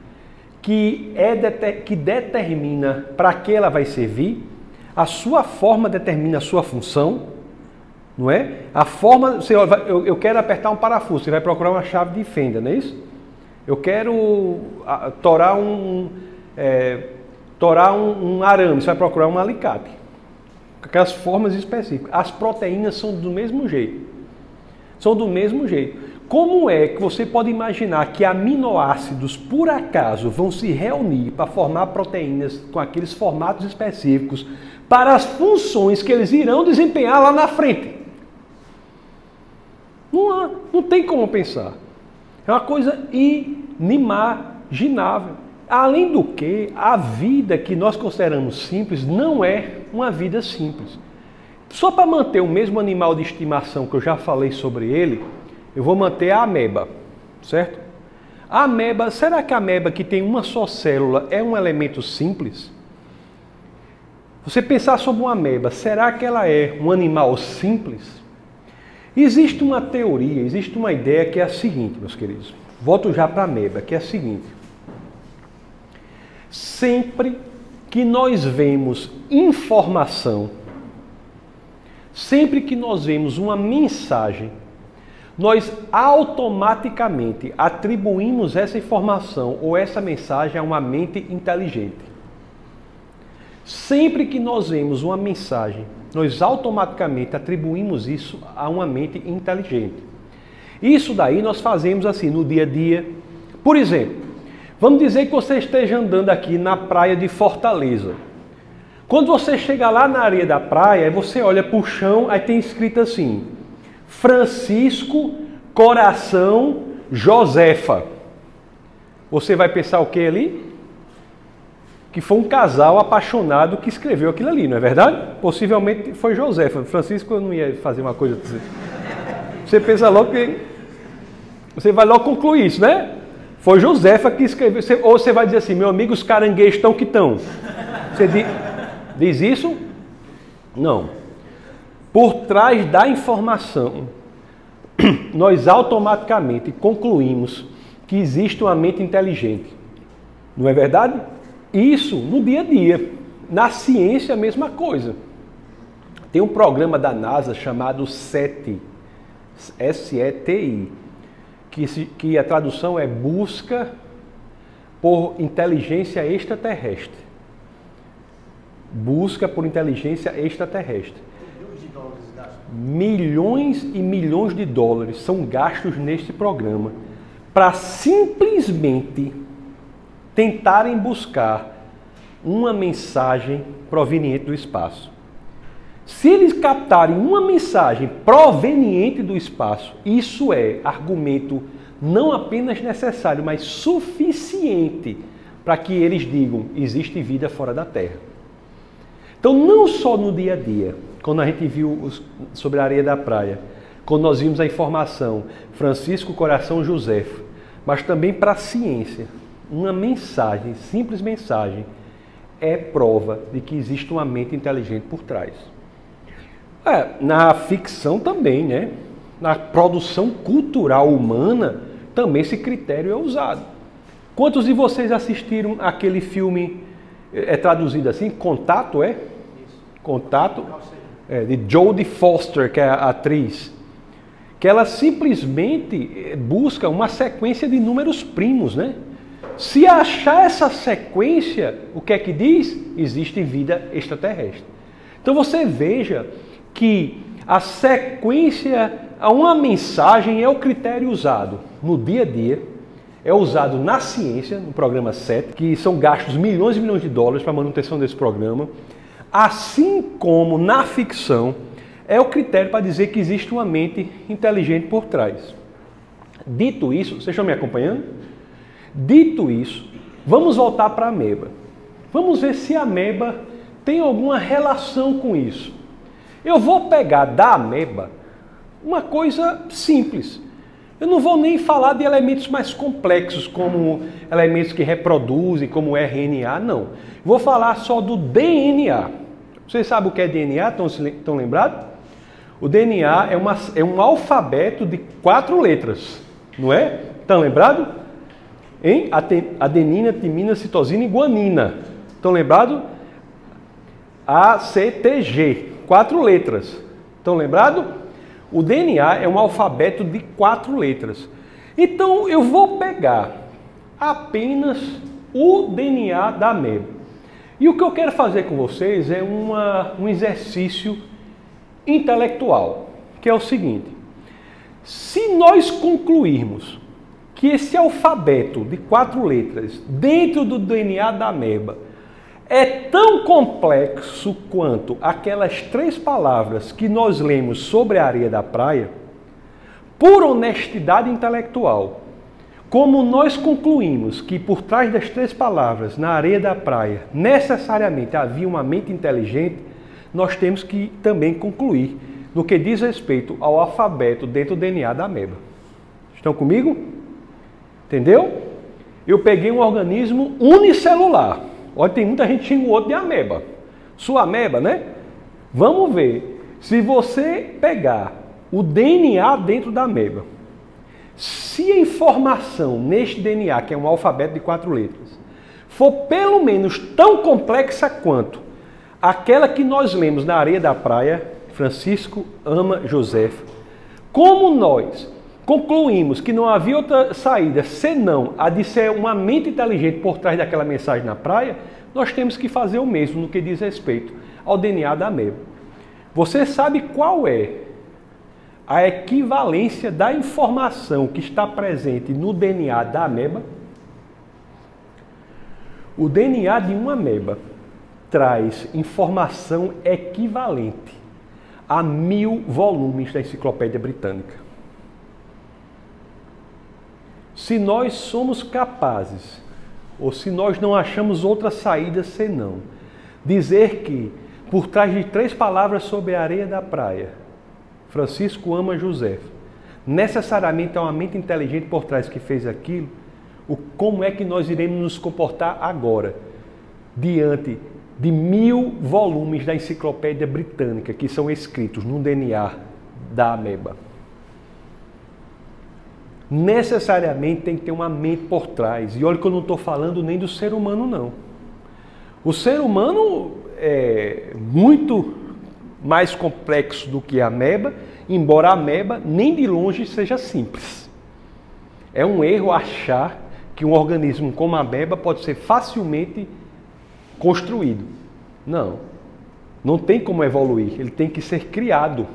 que é que determina para que ela vai servir. A sua forma determina a sua função, não é? A forma, você, eu, eu quero apertar um parafuso, você vai procurar uma chave de fenda, não é isso? Eu quero torar um, é, torar um, um arame, você vai procurar um alicate. Aquelas formas específicas. As proteínas são do mesmo jeito. São do mesmo jeito. como é que você pode imaginar que aminoácidos, por acaso, vão se reunir para formar proteínas com aqueles formatos específicos para as funções que eles irão desempenhar lá na frente? Não há, não tem como pensar. É uma coisa inimaginável. Além do que, a vida que nós consideramos simples não é uma vida simples. Só para manter o mesmo animal de estimação que eu já falei sobre ele, eu vou manter a ameba, certo? A ameba, será que a ameba que tem uma só célula é um elemento simples? Você pensar sobre uma ameba, será que ela é um animal simples? Existe uma teoria, existe uma ideia que é a seguinte, meus queridos. Volto já para a ameba, que é a seguinte. Sempre que nós vemos informação, sempre que nós vemos uma mensagem, nós automaticamente atribuímos essa informação ou essa mensagem a uma mente inteligente. Sempre que nós vemos uma mensagem, nós automaticamente atribuímos isso a uma mente inteligente. Isso daí nós fazemos assim no dia a dia. Por exemplo, vamos dizer que você esteja andando aqui na praia de Fortaleza. Quando você chega lá na areia da praia, você olha para o chão, aí tem escrito assim: Francisco Coração Josefa. Você vai pensar o que ali? que foi um casal apaixonado que escreveu aquilo ali, não é verdade? Possivelmente foi José. Francisco eu não ia fazer uma coisa assim. Você pensa logo que. Você vai logo concluir isso, né? Foi Josefa que escreveu. Ou você vai dizer assim, meu amigo, os caranguejos estão que estão. Você diz, diz isso? Não. Por trás da informação, nós automaticamente concluímos que existe uma mente inteligente. Não é verdade? Isso no dia a dia. Na ciência, a mesma coisa. Tem um programa da NASA chamado SETI, S-E-T-I, que, que a tradução é Busca por Inteligência Extraterrestre. Busca por Inteligência Extraterrestre. Milhões e milhões de dólares são gastos neste programa para simplesmente tentarem buscar uma mensagem proveniente do espaço. Se eles captarem uma mensagem proveniente do espaço, isso é argumento não apenas necessário, mas suficiente para que eles digam: existe vida fora da Terra. Então, não só no dia a dia, quando a gente viu os, sobre a areia da praia, quando nós vimos a informação Francisco Coração José, mas também para a ciência, uma mensagem, simples mensagem, é prova de que existe uma mente inteligente por trás. É, na ficção também, né? Na produção cultural humana, também esse critério é usado. Quantos de vocês assistiram aquele filme, é, é traduzido assim, Contato, é? Contato, é, de Jodie Foster, que é a atriz, que ela simplesmente é, busca uma sequência de números primos, né? Se achar essa sequência, o que é que diz? Existe vida extraterrestre. Então você veja que a sequência, uma mensagem é o critério usado no dia a dia, é usado na ciência, no programa 7, que são gastos milhões e milhões de dólares para a manutenção desse programa, assim como na ficção é o critério para dizer que existe uma mente inteligente por trás. Dito isso, vocês estão me acompanhando? Dito isso, vamos voltar para a ameba. Vamos ver se a ameba tem alguma relação com isso. Eu vou pegar da ameba uma coisa simples. Eu não vou nem falar de elementos mais complexos, como elementos que reproduzem, como RNA, não. Vou falar só do DNA. Vocês sabem o que é DNA? Estão, lembrados? O DNA é, uma, é um alfabeto de quatro letras, não é? Estão lembrados? em adenina, timina, citosina e guanina. Estão lembrados? ACTG, quatro letras. Estão lembrados? O DNA é um alfabeto de quatro letras. Então eu vou pegar apenas o DNA da ameba. E o que eu quero fazer com vocês é uma, um exercício intelectual, que é o seguinte: se nós concluirmos que esse alfabeto de quatro letras dentro do DNA da ameba é tão complexo quanto aquelas três palavras que nós lemos sobre a areia da praia, por honestidade intelectual, como nós concluímos que por trás das três palavras na areia da praia necessariamente havia uma mente inteligente, nós temos que também concluir no que diz respeito ao alfabeto dentro do DNA da ameba. Estão comigo? Entendeu? Eu peguei um organismo unicelular Olha, tem muita gente xinga o outro de ameba. Sua ameba, né? Vamos ver. Se você pegar o DNA dentro da ameba, se a informação neste DNA, que é um alfabeto de quatro letras, for pelo menos tão complexa quanto aquela que nós lemos na areia da praia, Francisco ama José, como nós concluímos que não havia outra saída senão a de ser uma mente inteligente por trás daquela mensagem na praia, nós temos que fazer o mesmo no que diz respeito ao DNA da ameba. Você sabe qual é a equivalência da informação que está presente no DNA da ameba? O DNA de uma ameba traz informação equivalente a mil volumes da Enciclopédia Britânica. Se nós somos capazes, ou se nós não achamos outra saída senão dizer que, por trás de três palavras sobre a areia da praia, Francisco ama José, necessariamente é uma mente inteligente por trás que fez aquilo, o, como é que nós iremos nos comportar agora, diante de mil volumes da enciclopédia britânica que são escritos no DNA da ameba? Necessariamente tem que ter uma mente por trás. E olha que eu não estou falando nem do ser humano, não. O ser humano é muito mais complexo do que a ameba, embora a ameba nem de longe seja simples. É um erro achar que um organismo como a ameba pode ser facilmente construído. Não. Não tem como evoluir, ele tem que ser criado.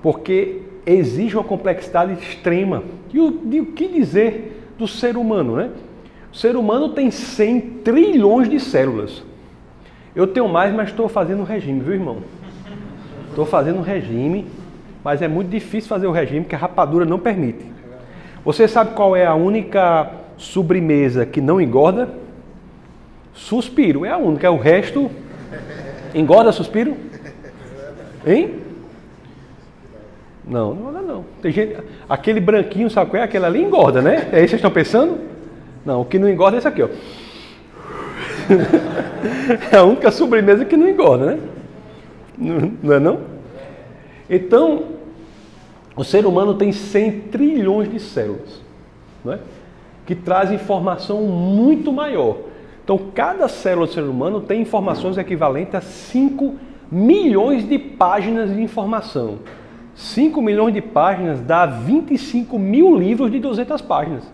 Porque exige uma complexidade extrema. E o, de, o que dizer do ser humano, né? O ser humano tem 100 trilhões de células. Eu tenho mais, mas estou fazendo regime, viu, irmão? Estou fazendo regime, mas é muito difícil fazer o regime porque a rapadura não permite. Você sabe qual é a única sobremesa que não engorda? Suspiro é a única, o resto engorda suspiro? Hein? Não, não não. Tem gente, aquele branquinho, sabe qual é? Aquele ali engorda, né? É isso que vocês estão pensando? Não, o que não engorda é esse aqui, ó. é a única sobremesa que não engorda, né? Não é não? Então, o ser humano tem 100 trilhões de células, não é? que traz informação muito maior. Então, cada célula do ser humano tem informações equivalentes a 5 milhões de páginas de informação. 5 milhões de páginas dá 25 mil livros de 200 páginas.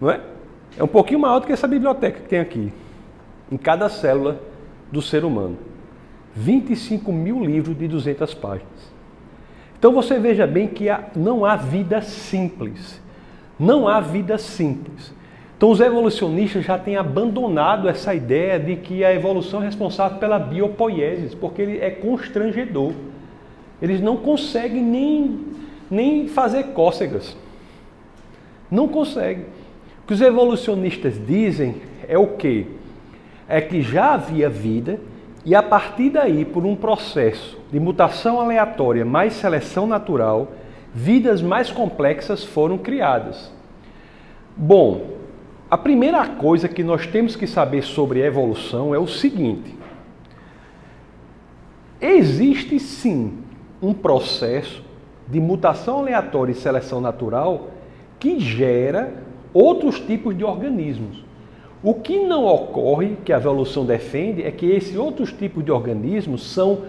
Não é? É um pouquinho maior do que essa biblioteca que tem aqui, em cada célula do ser humano. 25 mil livros de 200 páginas. Então você veja bem que não há vida simples. Não há vida simples. Então os evolucionistas já têm abandonado essa ideia de que a evolução é responsável pela biopoiesis, porque ele é constrangedor. Eles não conseguem nem, nem fazer cócegas. Não conseguem. O que os evolucionistas dizem é o quê? É que já havia vida e a partir daí, por um processo de mutação aleatória mais seleção natural, vidas mais complexas foram criadas. Bom, a primeira coisa que nós temos que saber sobre evolução é o seguinte: existe sim um processo de mutação aleatória e seleção natural que gera outros tipos de organismos. O que não ocorre, que a evolução defende, é que esses outros tipos de organismos são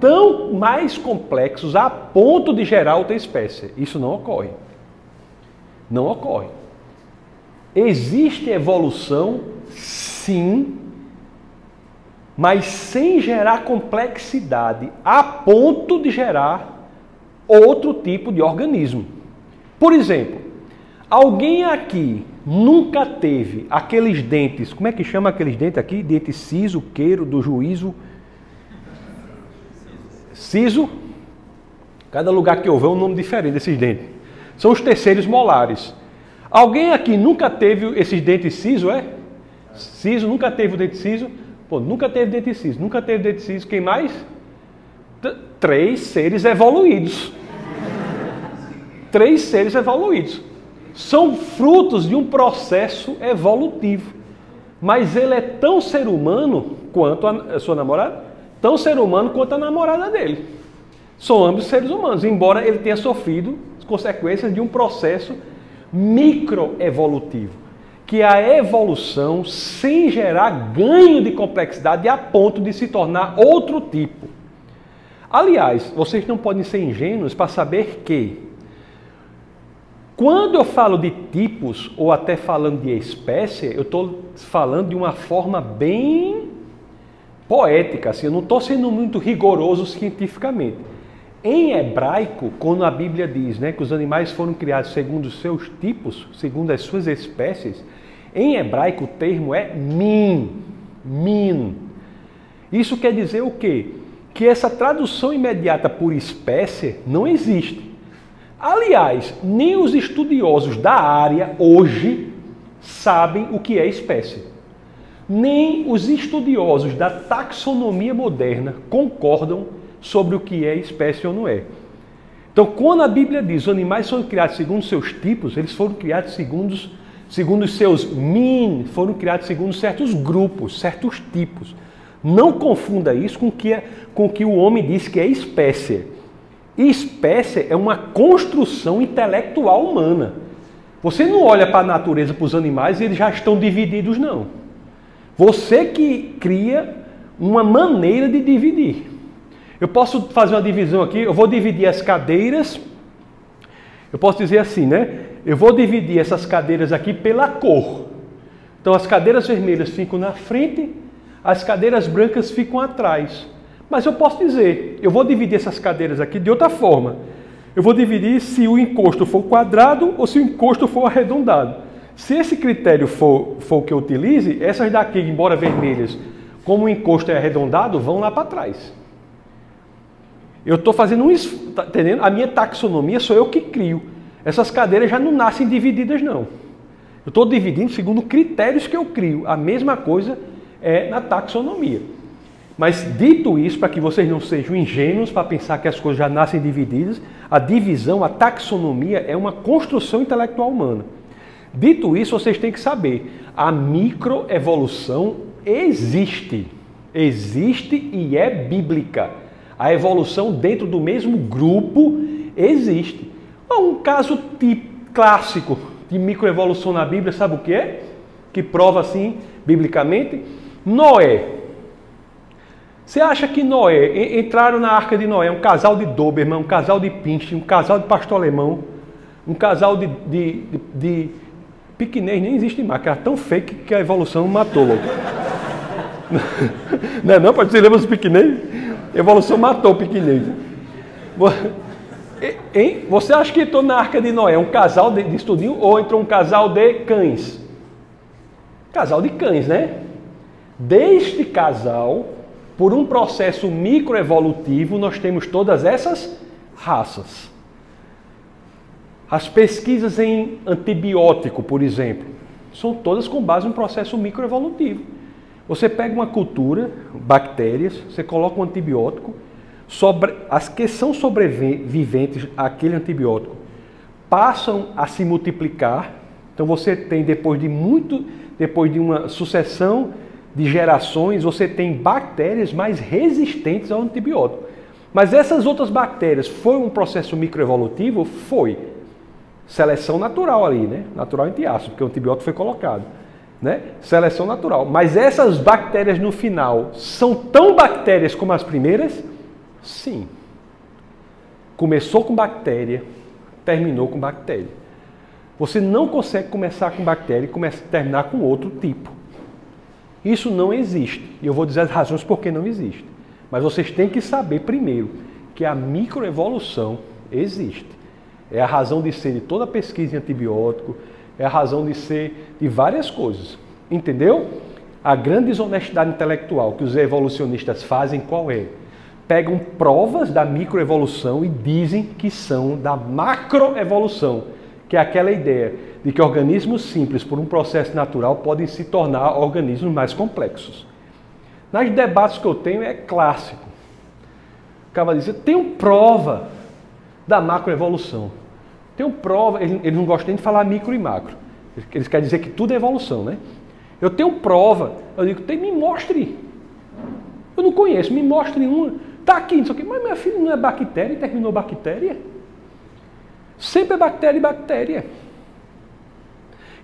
tão mais complexos a ponto de gerar outra espécie. Isso não ocorre. Não ocorre. Existe evolução, sim, mas sem gerar complexidade, a ponto de gerar outro tipo de organismo. Por exemplo, alguém aqui nunca teve aqueles dentes, como é que chama aqueles dentes aqui? Dente siso, queiro, do juízo. Siso. Cada lugar que eu é um nome diferente desses dentes. São os terceiros molares. Alguém aqui nunca teve esses dentes siso, é? Siso, nunca teve o dente siso? Pô, nunca teve dente siso. Nunca teve dente siso. Quem mais? T três seres evoluídos. Três seres evoluídos são frutos de um processo evolutivo. Mas ele é tão ser humano quanto a sua namorada, tão ser humano quanto a namorada dele. São ambos seres humanos, embora ele tenha sofrido as consequências de um processo microevolutivo, que é a evolução sem gerar ganho de complexidade a ponto de se tornar outro tipo. Aliás, vocês não podem ser ingênuos para saber que quando eu falo de tipos, ou até falando de espécie, eu estou falando de uma forma bem poética, assim, eu não estou sendo muito rigoroso cientificamente. Em hebraico, quando a Bíblia diz né, que os animais foram criados segundo os seus tipos, segundo as suas espécies, em hebraico o termo é min, min. Isso quer dizer o quê? Que essa tradução imediata por espécie não existe. Aliás, nem os estudiosos da área hoje sabem o que é espécie. Nem os estudiosos da taxonomia moderna concordam sobre o que é espécie ou não é. Então, quando a Bíblia diz que os animais foram criados segundo seus tipos, eles foram criados segundo, segundo os seus min, foram criados segundo certos grupos, certos tipos. Não confunda isso com que, é, com que o homem diz que é espécie. Espécie é uma construção intelectual humana. Você não olha para a natureza, para os animais e eles já estão divididos, não. Você que cria uma maneira de dividir. Eu posso fazer uma divisão aqui, eu vou dividir as cadeiras. Eu posso dizer assim, né? Eu vou dividir essas cadeiras aqui pela cor. Então as cadeiras vermelhas ficam na frente, as cadeiras brancas ficam atrás. Mas eu posso dizer, eu vou dividir essas cadeiras aqui de outra forma. Eu vou dividir se o encosto for quadrado ou se o encosto for arredondado. Se esse critério for, for o que eu utilize, essas daqui, embora vermelhas, como o encosto é arredondado, vão lá para trás. Eu estou fazendo um. Tá entendendo? A minha taxonomia sou eu que crio. Essas cadeiras já não nascem divididas, não. Eu estou dividindo segundo critérios que eu crio. A mesma coisa é na taxonomia. Mas dito isso, para que vocês não sejam ingênuos para pensar que as coisas já nascem divididas, a divisão, a taxonomia é uma construção intelectual humana. Dito isso, vocês têm que saber, a microevolução existe. Existe e é bíblica. A evolução dentro do mesmo grupo existe. Um caso clássico de microevolução na Bíblia, sabe o que é? Que prova assim, biblicamente? Noé você acha que Noé, entraram na arca de Noé um casal de Doberman, um casal de Pinche, um casal de pastor alemão, um casal de, de, de, de piquenês, nem existe mais, que era tão fake que a evolução matou logo. não é não, você lembra dos piquenês? A evolução matou o piquenês. Hein? Você acha que entrou na arca de Noé um casal de, de estudinho ou entrou um casal de cães? Casal de cães, né? Deste casal por um processo microevolutivo, nós temos todas essas raças. As pesquisas em antibiótico, por exemplo, são todas com base em um processo microevolutivo. Você pega uma cultura, bactérias, você coloca um antibiótico, sobre, as que são sobreviventes àquele antibiótico passam a se multiplicar. Então você tem depois de muito, depois de uma sucessão de gerações, você tem bactérias mais resistentes ao antibiótico. Mas essas outras bactérias, foi um processo microevolutivo? Foi. Seleção natural ali, né? Natural entre aspas, porque o antibiótico foi colocado. Né? Seleção natural. Mas essas bactérias no final são tão bactérias como as primeiras? Sim. Começou com bactéria, terminou com bactéria. Você não consegue começar com bactéria e terminar com outro tipo. Isso não existe. E eu vou dizer as razões por que não existe. Mas vocês têm que saber primeiro que a microevolução Existe. É a razão de ser de toda pesquisa em antibiótico, é a razão de ser de várias coisas. Entendeu? A grande desonestidade intelectual que os evolucionistas fazem qual é? Pegam provas da microevolução e dizem que são da macroevolução, que é aquela ideia de que organismos simples, por um processo natural, podem se tornar organismos mais complexos. Nas debates que eu tenho é clássico. O cara diz, eu tenho prova da macroevolução. Tenho prova, eles não gostam nem de falar micro e macro. Eles querem dizer que tudo é evolução, né? Eu tenho prova. Eu digo, me mostre. Eu não conheço, me mostre uma. Está aqui, não sei o quê. Mas minha filha não é bactéria e terminou bactéria? Sempre é bactéria e bactéria.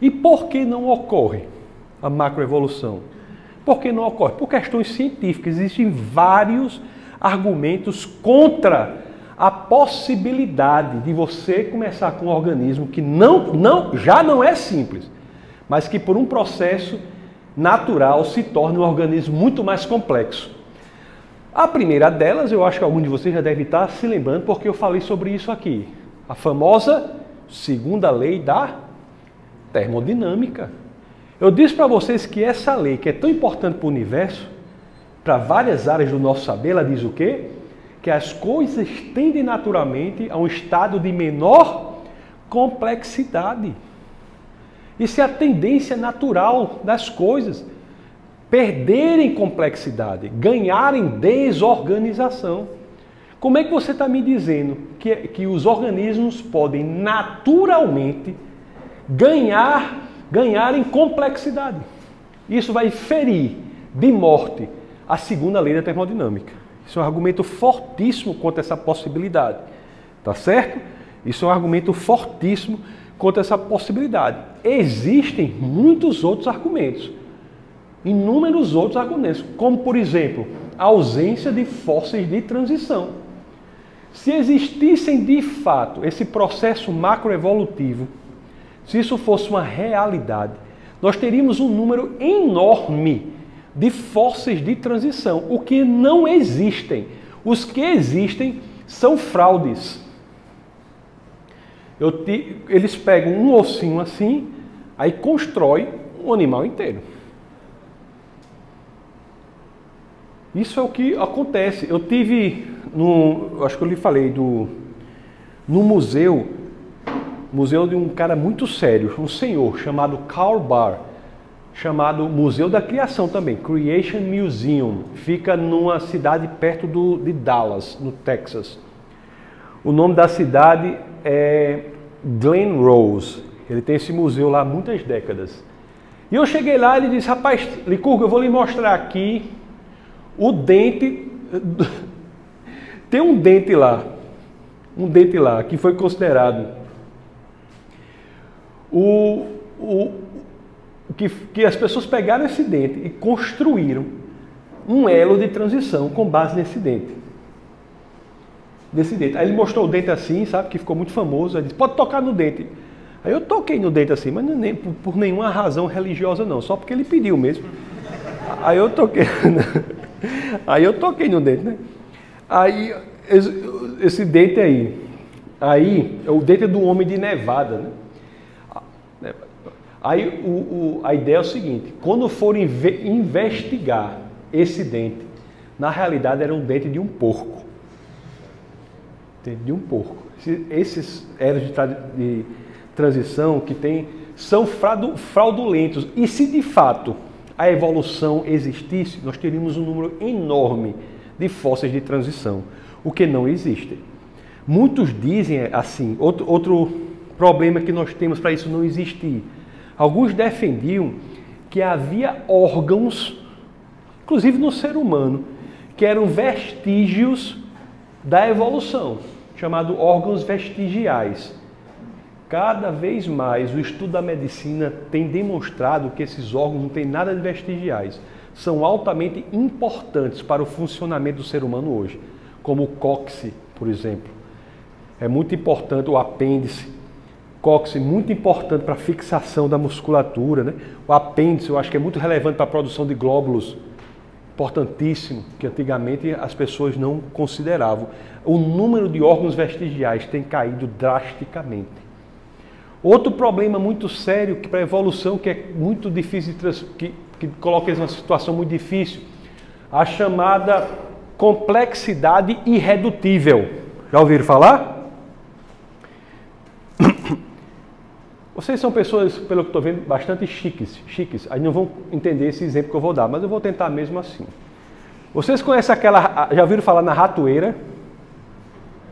E por que não ocorre a macroevolução? Por que não ocorre? Por questões científicas. Existem vários argumentos contra a possibilidade de você começar com um organismo que não, não, já não é simples, mas que por um processo natural se torne um organismo muito mais complexo. A primeira delas, eu acho que algum de vocês já deve estar se lembrando, porque eu falei sobre isso aqui. A famosa segunda lei da termodinâmica. Eu disse para vocês que essa lei, que é tão importante para o universo, para várias áreas do nosso saber, ela diz o quê? Que as coisas tendem naturalmente a um estado de menor complexidade. Isso é a tendência natural das coisas. Perderem complexidade, ganharem desorganização. Como é que você está me dizendo que, que os organismos podem naturalmente ganhar, ganharem complexidade? Isso vai ferir de morte a segunda lei da termodinâmica. Isso é um argumento fortíssimo contra essa possibilidade. Tá certo? Isso é um argumento fortíssimo contra essa possibilidade. Existem muitos outros argumentos. Inúmeros outros argumentos, como por exemplo, a ausência de fósseis de transição. Se existissem de fato esse processo macroevolutivo, se isso fosse uma realidade, nós teríamos um número enorme de fósseis de transição, o que não existem. Os que existem são fraudes. Te, eles pegam um ossinho assim, aí constrói um animal inteiro. Isso é o que acontece. Eu tive no, acho que eu lhe falei do no museu, museu de um cara muito sério, um senhor chamado Karl Barr chamado Museu da Criação também, Creation Museum. Fica numa cidade perto do, de Dallas, no Texas. O nome da cidade é Glen Rose. Ele tem esse museu lá há muitas décadas. E eu cheguei lá e ele disse, rapaz, Licurgo, eu vou lhe mostrar aqui o dente. tem um dente lá, um dente lá, que foi considerado o, o, que, que as pessoas pegaram esse dente e construíram um elo de transição com base nesse dente. Desse dente. Aí ele mostrou o dente assim, sabe, que ficou muito famoso. Aí disse, pode tocar no dente. Aí eu toquei no dente assim, mas nem, por, por nenhuma razão religiosa não, só porque ele pediu mesmo. Aí eu toquei. aí eu toquei no dente, né? Aí esse, esse dente aí, aí é o dente do homem de Nevada, né? Aí o, o, a ideia é o seguinte: quando forem investigar esse dente, na realidade era um dente de um porco. De um porco. Esses eros de, de transição que tem são fraudulentos. E se de fato a evolução existisse, nós teríamos um número enorme de fósseis de transição, o que não existe. Muitos dizem assim, outro, outro problema que nós temos para isso não existir Alguns defendiam que havia órgãos, inclusive no ser humano, que eram vestígios da evolução, chamado órgãos vestigiais. Cada vez mais o estudo da medicina tem demonstrado que esses órgãos não têm nada de vestigiais, são altamente importantes para o funcionamento do ser humano hoje, como o cóccix, por exemplo. É muito importante o apêndice, cóccix muito importante para a fixação da musculatura, né? O apêndice eu acho que é muito relevante para a produção de glóbulos, importantíssimo que antigamente as pessoas não consideravam. O número de órgãos vestigiais tem caído drasticamente. Outro problema muito sério para a evolução que é muito difícil que, que coloca eles numa situação muito difícil, a chamada complexidade irredutível. Já ouviram falar? Vocês são pessoas, pelo que estou vendo, bastante chiques, chiques. Aí não vão entender esse exemplo que eu vou dar, mas eu vou tentar mesmo assim. Vocês conhecem aquela. Já ouviram falar na ratoeira?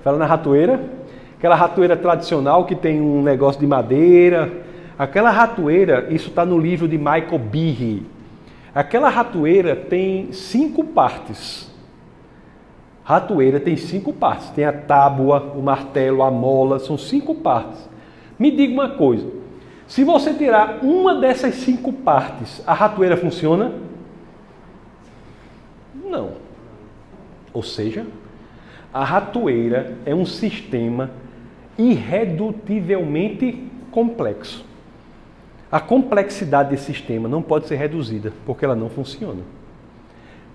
Fala na ratoeira? Aquela ratoeira tradicional que tem um negócio de madeira. Aquela ratoeira, isso está no livro de Michael Behe. Aquela ratoeira tem cinco partes. Ratoeira tem cinco partes. Tem a tábua, o martelo, a mola, são cinco partes. Me diga uma coisa: se você tirar uma dessas cinco partes, a ratoeira funciona? Não. Ou seja, a ratoeira é um sistema irredutivelmente complexo. A complexidade desse sistema não pode ser reduzida, porque ela não funciona.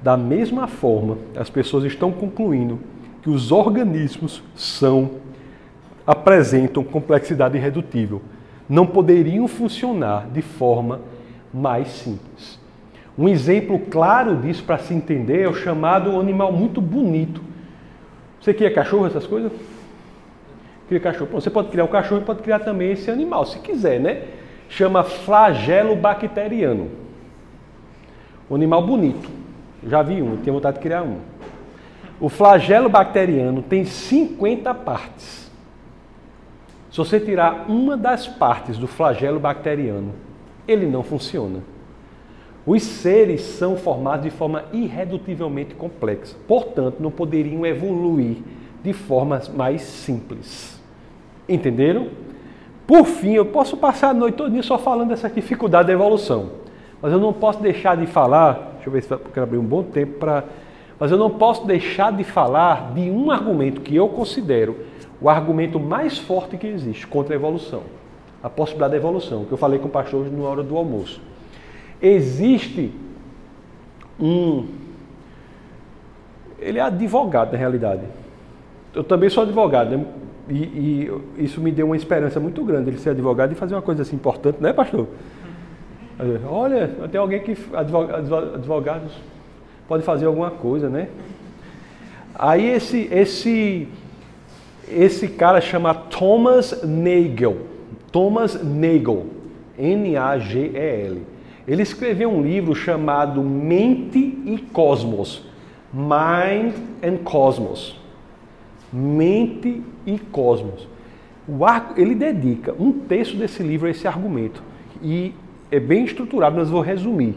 Da mesma forma, as pessoas estão concluindo que os organismos são apresentam complexidade irredutível, não poderiam funcionar de forma mais simples. Um exemplo claro disso para se entender é o chamado animal muito bonito. Você cria cachorro, essas coisas? Cria cachorro. Você pode criar um cachorro e pode criar também esse animal, se quiser, né? Chama flagelo bacteriano. Um animal bonito. Já vi um, tenho vontade de criar um. O flagelo bacteriano tem 50 partes. Se você tirar uma das partes do flagelo bacteriano, ele não funciona. Os seres são formados de forma irredutivelmente complexa, portanto, não poderiam evoluir de formas mais simples. Entenderam? Por fim, eu posso passar a noite toda só falando dessa dificuldade da evolução, mas eu não posso deixar de falar, deixa eu ver se eu quero abrir um bom tempo para. Mas eu não posso deixar de falar de um argumento que eu considero o argumento mais forte que existe contra a evolução, a possibilidade da evolução, que eu falei com o pastor hoje na hora do almoço. Existe um. Ele é advogado, na realidade. Eu também sou advogado, né? E, e, isso me deu uma esperança muito grande, ele ser advogado e fazer uma coisa assim importante, né, pastor? Olha, tem alguém que advogados pode fazer alguma coisa, né? Aí esse, esse esse cara chama Thomas Nagel. Thomas Nagel. N-A-G-E-L. Ele escreveu um livro chamado Mente e Cosmos. Mind and Cosmos. Mente e Cosmos. Ele dedica um terço desse livro a esse argumento. E é bem estruturado, mas vou resumir.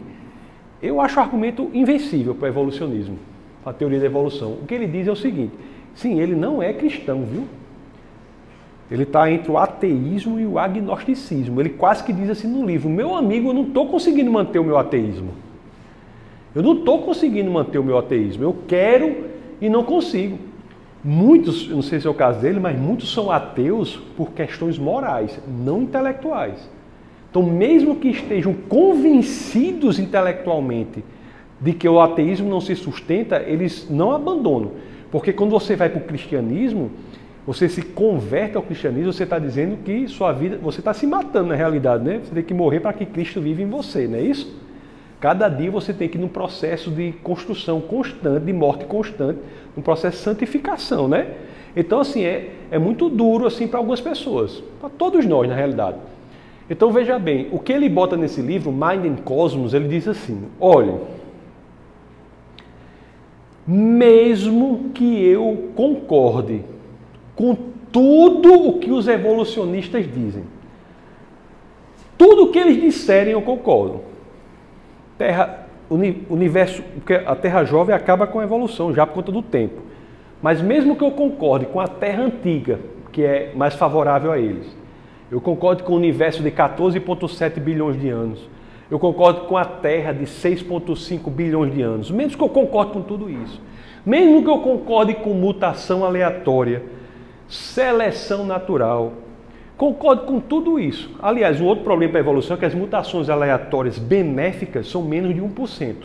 Eu acho o argumento invencível para o evolucionismo, para a teoria da evolução. O que ele diz é o seguinte: Sim, ele não é cristão, viu? Ele está entre o ateísmo e o agnosticismo. Ele quase que diz assim no livro: Meu amigo, eu não estou conseguindo manter o meu ateísmo. Eu não estou conseguindo manter o meu ateísmo. Eu quero e não consigo. Muitos, não sei se é o caso dele, mas muitos são ateus por questões morais, não intelectuais. Então, mesmo que estejam convencidos intelectualmente de que o ateísmo não se sustenta, eles não abandonam. Porque quando você vai para o cristianismo, você se converte ao cristianismo, você está dizendo que sua vida, você está se matando na realidade, né? Você tem que morrer para que Cristo viva em você, não é isso? Cada dia você tem que ir num processo de construção constante, de morte constante, num processo de santificação, né? Então, assim, é, é muito duro assim para algumas pessoas, para todos nós, na realidade. Então, veja bem, o que ele bota nesse livro, Mind and Cosmos, ele diz assim: olha, mesmo que eu concorde com tudo o que os evolucionistas dizem, tudo o que eles disserem eu concordo. Terra, universo, porque a Terra jovem acaba com a evolução já por conta do tempo. Mas mesmo que eu concorde com a Terra antiga, que é mais favorável a eles, eu concordo com o universo de 14,7 bilhões de anos eu concordo com a Terra de 6,5 bilhões de anos. Menos que eu concorde com tudo isso. Mesmo que eu concorde com mutação aleatória, seleção natural, concordo com tudo isso. Aliás, um outro problema para a evolução é que as mutações aleatórias benéficas são menos de 1%.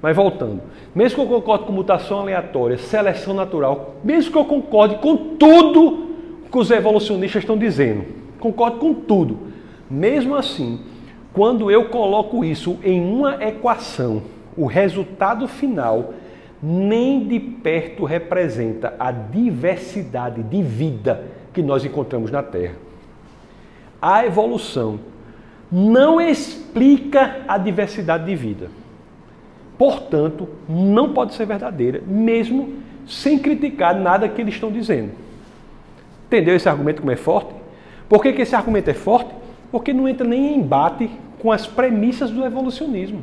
Mas voltando, mesmo que eu concorde com mutação aleatória, seleção natural, mesmo que eu concorde com tudo que os evolucionistas estão dizendo, concordo com tudo, mesmo assim, quando eu coloco isso em uma equação, o resultado final nem de perto representa a diversidade de vida que nós encontramos na Terra. A evolução não explica a diversidade de vida. Portanto, não pode ser verdadeira, mesmo sem criticar nada que eles estão dizendo. Entendeu esse argumento como é forte? Por que, que esse argumento é forte? Porque não entra nem em embate com as premissas do evolucionismo.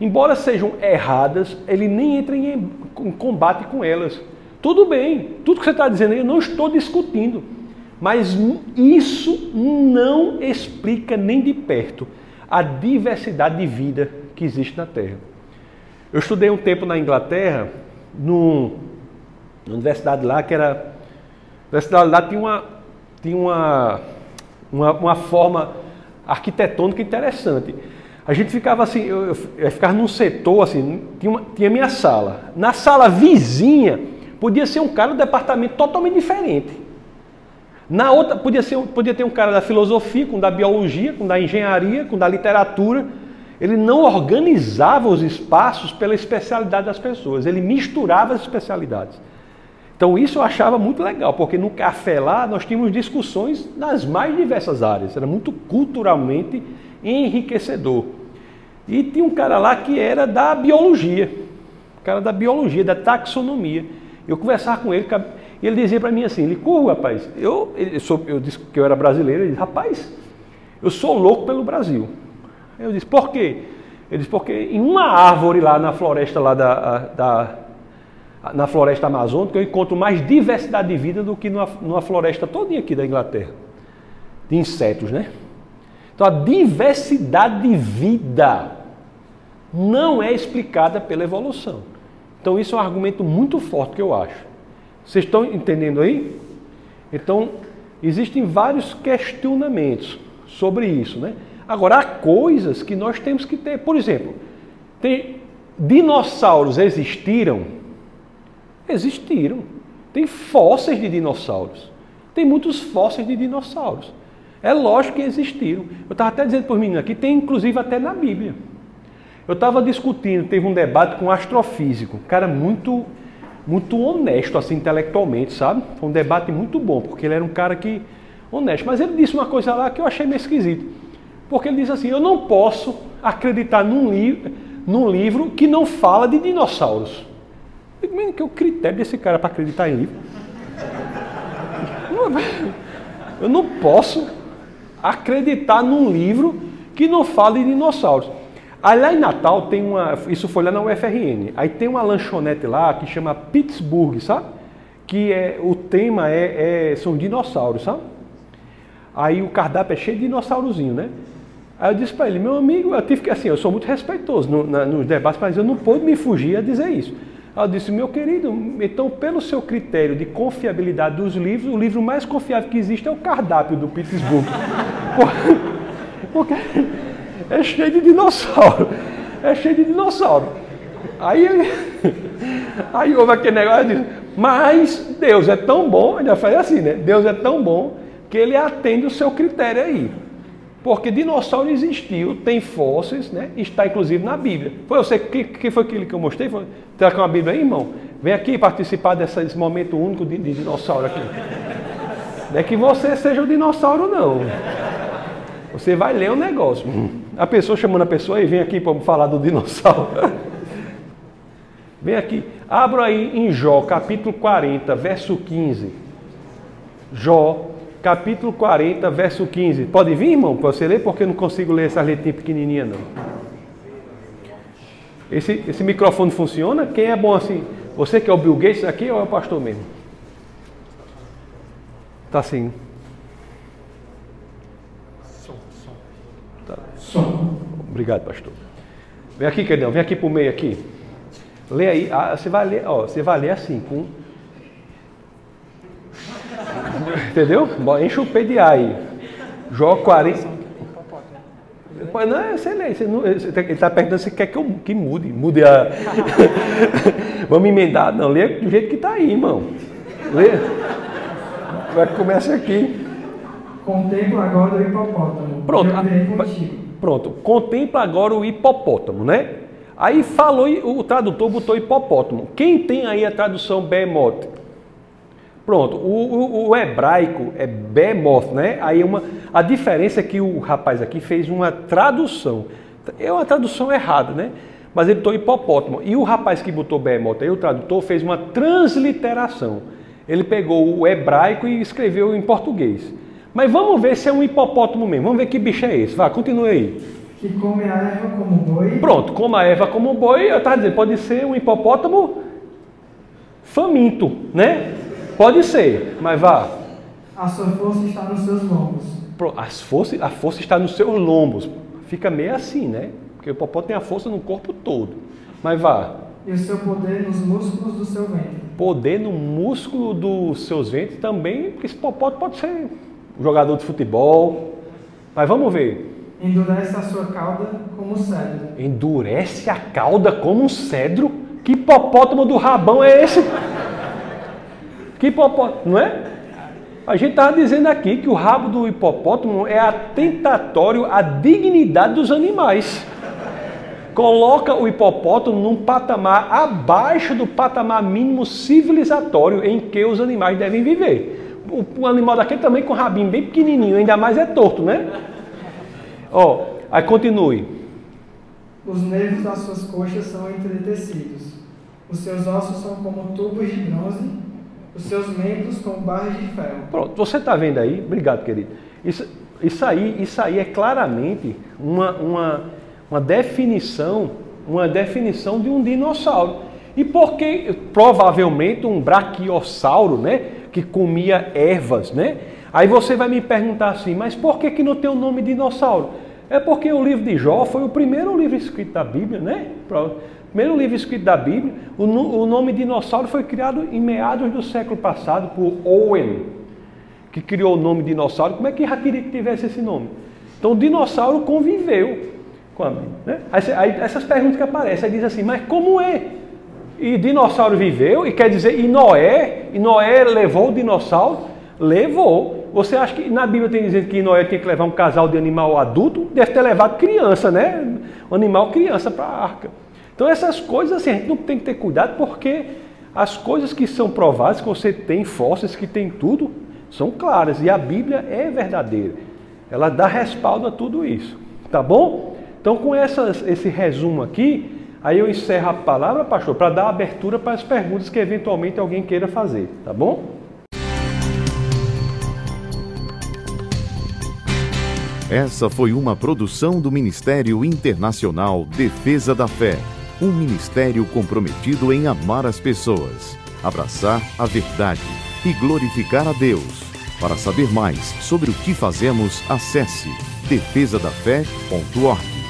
Embora sejam erradas, ele nem entra em combate com elas. Tudo bem, tudo que você está dizendo eu não estou discutindo. Mas isso não explica nem de perto a diversidade de vida que existe na Terra. Eu estudei um tempo na Inglaterra, numa universidade lá que era. A universidade lá tinha uma, tinha uma, uma, uma forma arquitetônica interessante. A gente ficava assim, eu, eu, eu ficava num setor assim, tinha, uma, tinha minha sala. Na sala vizinha podia ser um cara do departamento totalmente diferente. Na outra, podia, ser, podia ter um cara da filosofia, com da biologia, com da engenharia, com da literatura. Ele não organizava os espaços pela especialidade das pessoas, ele misturava as especialidades. Então isso eu achava muito legal, porque no café lá nós tínhamos discussões nas mais diversas áreas, era muito culturalmente enriquecedor. E tinha um cara lá que era da biologia, cara da biologia, da taxonomia. Eu conversava com ele, e ele dizia para mim assim, Licurgo, rapaz, eu, eu, sou, eu disse que eu era brasileiro, ele disse, rapaz, eu sou louco pelo Brasil. Eu disse, por quê? Ele disse, porque em uma árvore lá na floresta lá da, da na floresta amazônica eu encontro mais diversidade de vida do que numa, numa floresta toda aqui da Inglaterra. De insetos, né? Então a diversidade de vida não é explicada pela evolução. Então isso é um argumento muito forte que eu acho. Vocês estão entendendo aí? Então, existem vários questionamentos sobre isso, né? Agora, há coisas que nós temos que ter. Por exemplo, tem dinossauros existiram? Existiram. Tem fósseis de dinossauros. Tem muitos fósseis de dinossauros. É lógico que existiram. Eu estava até dizendo para os meninos aqui, tem inclusive até na Bíblia. Eu estava discutindo, teve um debate com um astrofísico, um cara muito muito honesto, assim, intelectualmente, sabe? Foi um debate muito bom, porque ele era um cara que. honesto. Mas ele disse uma coisa lá que eu achei meio esquisito. Porque ele disse assim: eu não posso acreditar num, li num livro que não fala de dinossauros. Eu digo, que é o critério desse cara para acreditar em livro? Eu não posso acreditar num livro que não fala de dinossauros. Aí lá em Natal tem uma. Isso foi lá na UFRN. Aí tem uma lanchonete lá que chama Pittsburgh, sabe? Que é, o tema é, é são dinossauros, sabe? Aí o cardápio é cheio de dinossaurozinho, né? Aí eu disse para ele, meu amigo, eu tive que, assim, eu sou muito respeitoso no, na, nos debates, mas eu não pude me fugir a dizer isso. Aí eu disse, meu querido, então pelo seu critério de confiabilidade dos livros, o livro mais confiável que existe é o cardápio do Pittsburgh. Porque é cheio de dinossauro. É cheio de dinossauro. Aí, aí houve aquele negócio de mas Deus é tão bom, já falei assim, né? Deus é tão bom que ele atende o seu critério aí. Porque dinossauro existiu, tem fósseis, né? Está inclusive na Bíblia. Foi você que, que foi aquele que eu mostrei? Foi, tem uma Bíblia aí, irmão? Vem aqui participar desse momento único de, de dinossauro aqui. Não é que você seja o dinossauro, não. Você vai ler o negócio. A pessoa chamando a pessoa e vem aqui para falar do dinossauro. Vem aqui. Abra aí em Jó, capítulo 40, verso 15. Jó, capítulo 40, verso 15. Pode vir, irmão, para você ler, porque eu não consigo ler essa letrinha pequenininha, não. Esse, esse microfone funciona? Quem é bom assim? Você que é o Bill Gates aqui ou é o pastor mesmo? Tá assim. Som. Obrigado, pastor. Vem aqui, queridão, vem aqui para o meio aqui. Lê aí, ah, você vai ler, ó, você vai ler assim, com. Entendeu? Enche o pé de ar aí. Jó 40. Mas não sei lá, você não, ele está perguntando se quer que eu que mude, mude a. Vamos emendar, não, lê do jeito que está aí, irmão. Lê. Vai começa aqui. Contempla agora o hipopótamo. Pronto. Eu virei contigo. Pronto, contempla agora o hipopótamo, né? Aí falou, o tradutor botou hipopótamo. Quem tem aí a tradução behemoth? Pronto, o, o, o, hebraico é behemoth, né? Aí uma, a diferença é que o rapaz aqui fez uma tradução. É uma tradução errada, né? Mas ele botou hipopótamo. E o rapaz que botou behemoth aí, o tradutor, fez uma transliteração. Ele pegou o hebraico e escreveu em português. Mas vamos ver se é um hipopótamo mesmo. Vamos ver que bicho é esse. Vá, continue aí. Que come a erva como boi. Pronto, como a erva como boi, eu estava dizendo, pode ser um hipopótamo faminto, né? Pode ser, mas vá. A sua força está nos seus lombos. As força, a força está nos seus lombos. Fica meio assim, né? Porque o hipopótamo tem a força no corpo todo. Mas vá. E o seu poder nos músculos do seu ventre. Poder no músculo dos seus ventres também, porque esse hipopótamo pode ser jogador de futebol. Mas vamos ver. Endurece a sua cauda como um cedro. Endurece a cauda como um cedro? Que hipopótamo do rabão é esse? Que hipopótamo, não é? A gente estava dizendo aqui que o rabo do hipopótamo é atentatório à dignidade dos animais. Coloca o hipopótamo num patamar abaixo do patamar mínimo civilizatório em que os animais devem viver o, animal daquele também com o rabinho bem pequenininho, ainda mais é torto, né? Ó, aí continue. Os nervos das suas coxas são entretecidos. Os seus ossos são como tubos de bronze, os seus membros como barras de ferro. Pronto, você está vendo aí? Obrigado, querido. Isso, isso, aí, isso aí é claramente uma, uma, uma definição, uma definição de um dinossauro. E porque provavelmente um braquiossauro, né? Que comia ervas, né? Aí você vai me perguntar assim, mas por que, que não tem o nome dinossauro? É porque o livro de Jó foi o primeiro livro escrito da Bíblia, né? Primeiro livro escrito da Bíblia. O, nome dinossauro foi criado em meados do século passado por Owen, que criou o nome dinossauro. Como é que já queria que tivesse esse nome? Então o dinossauro conviveu com a Bíblia. Né? Aí, aí, essas perguntas que aparecem, aí diz assim, mas como é? E dinossauro viveu, e quer dizer, e Noé, e Noé levou o dinossauro? Levou. Você acha que na Bíblia tem dizendo que Noé tinha que levar um casal de animal adulto? Deve ter levado criança, né? Um animal criança para a arca. Então essas coisas assim, a gente não tem que ter cuidado porque as coisas que são provadas, que você tem fósseis, que tem tudo, são claras. E a Bíblia é verdadeira. Ela dá respaldo a tudo isso. Tá bom? Então com essas, esse resumo aqui, Aí eu encerro a palavra, pastor, para dar abertura para as perguntas que eventualmente alguém queira fazer, tá bom? Essa foi uma produção do Ministério Internacional Defesa da Fé, um ministério comprometido em amar as pessoas, abraçar a verdade e glorificar a Deus. Para saber mais sobre o que fazemos, acesse defesadafé.org.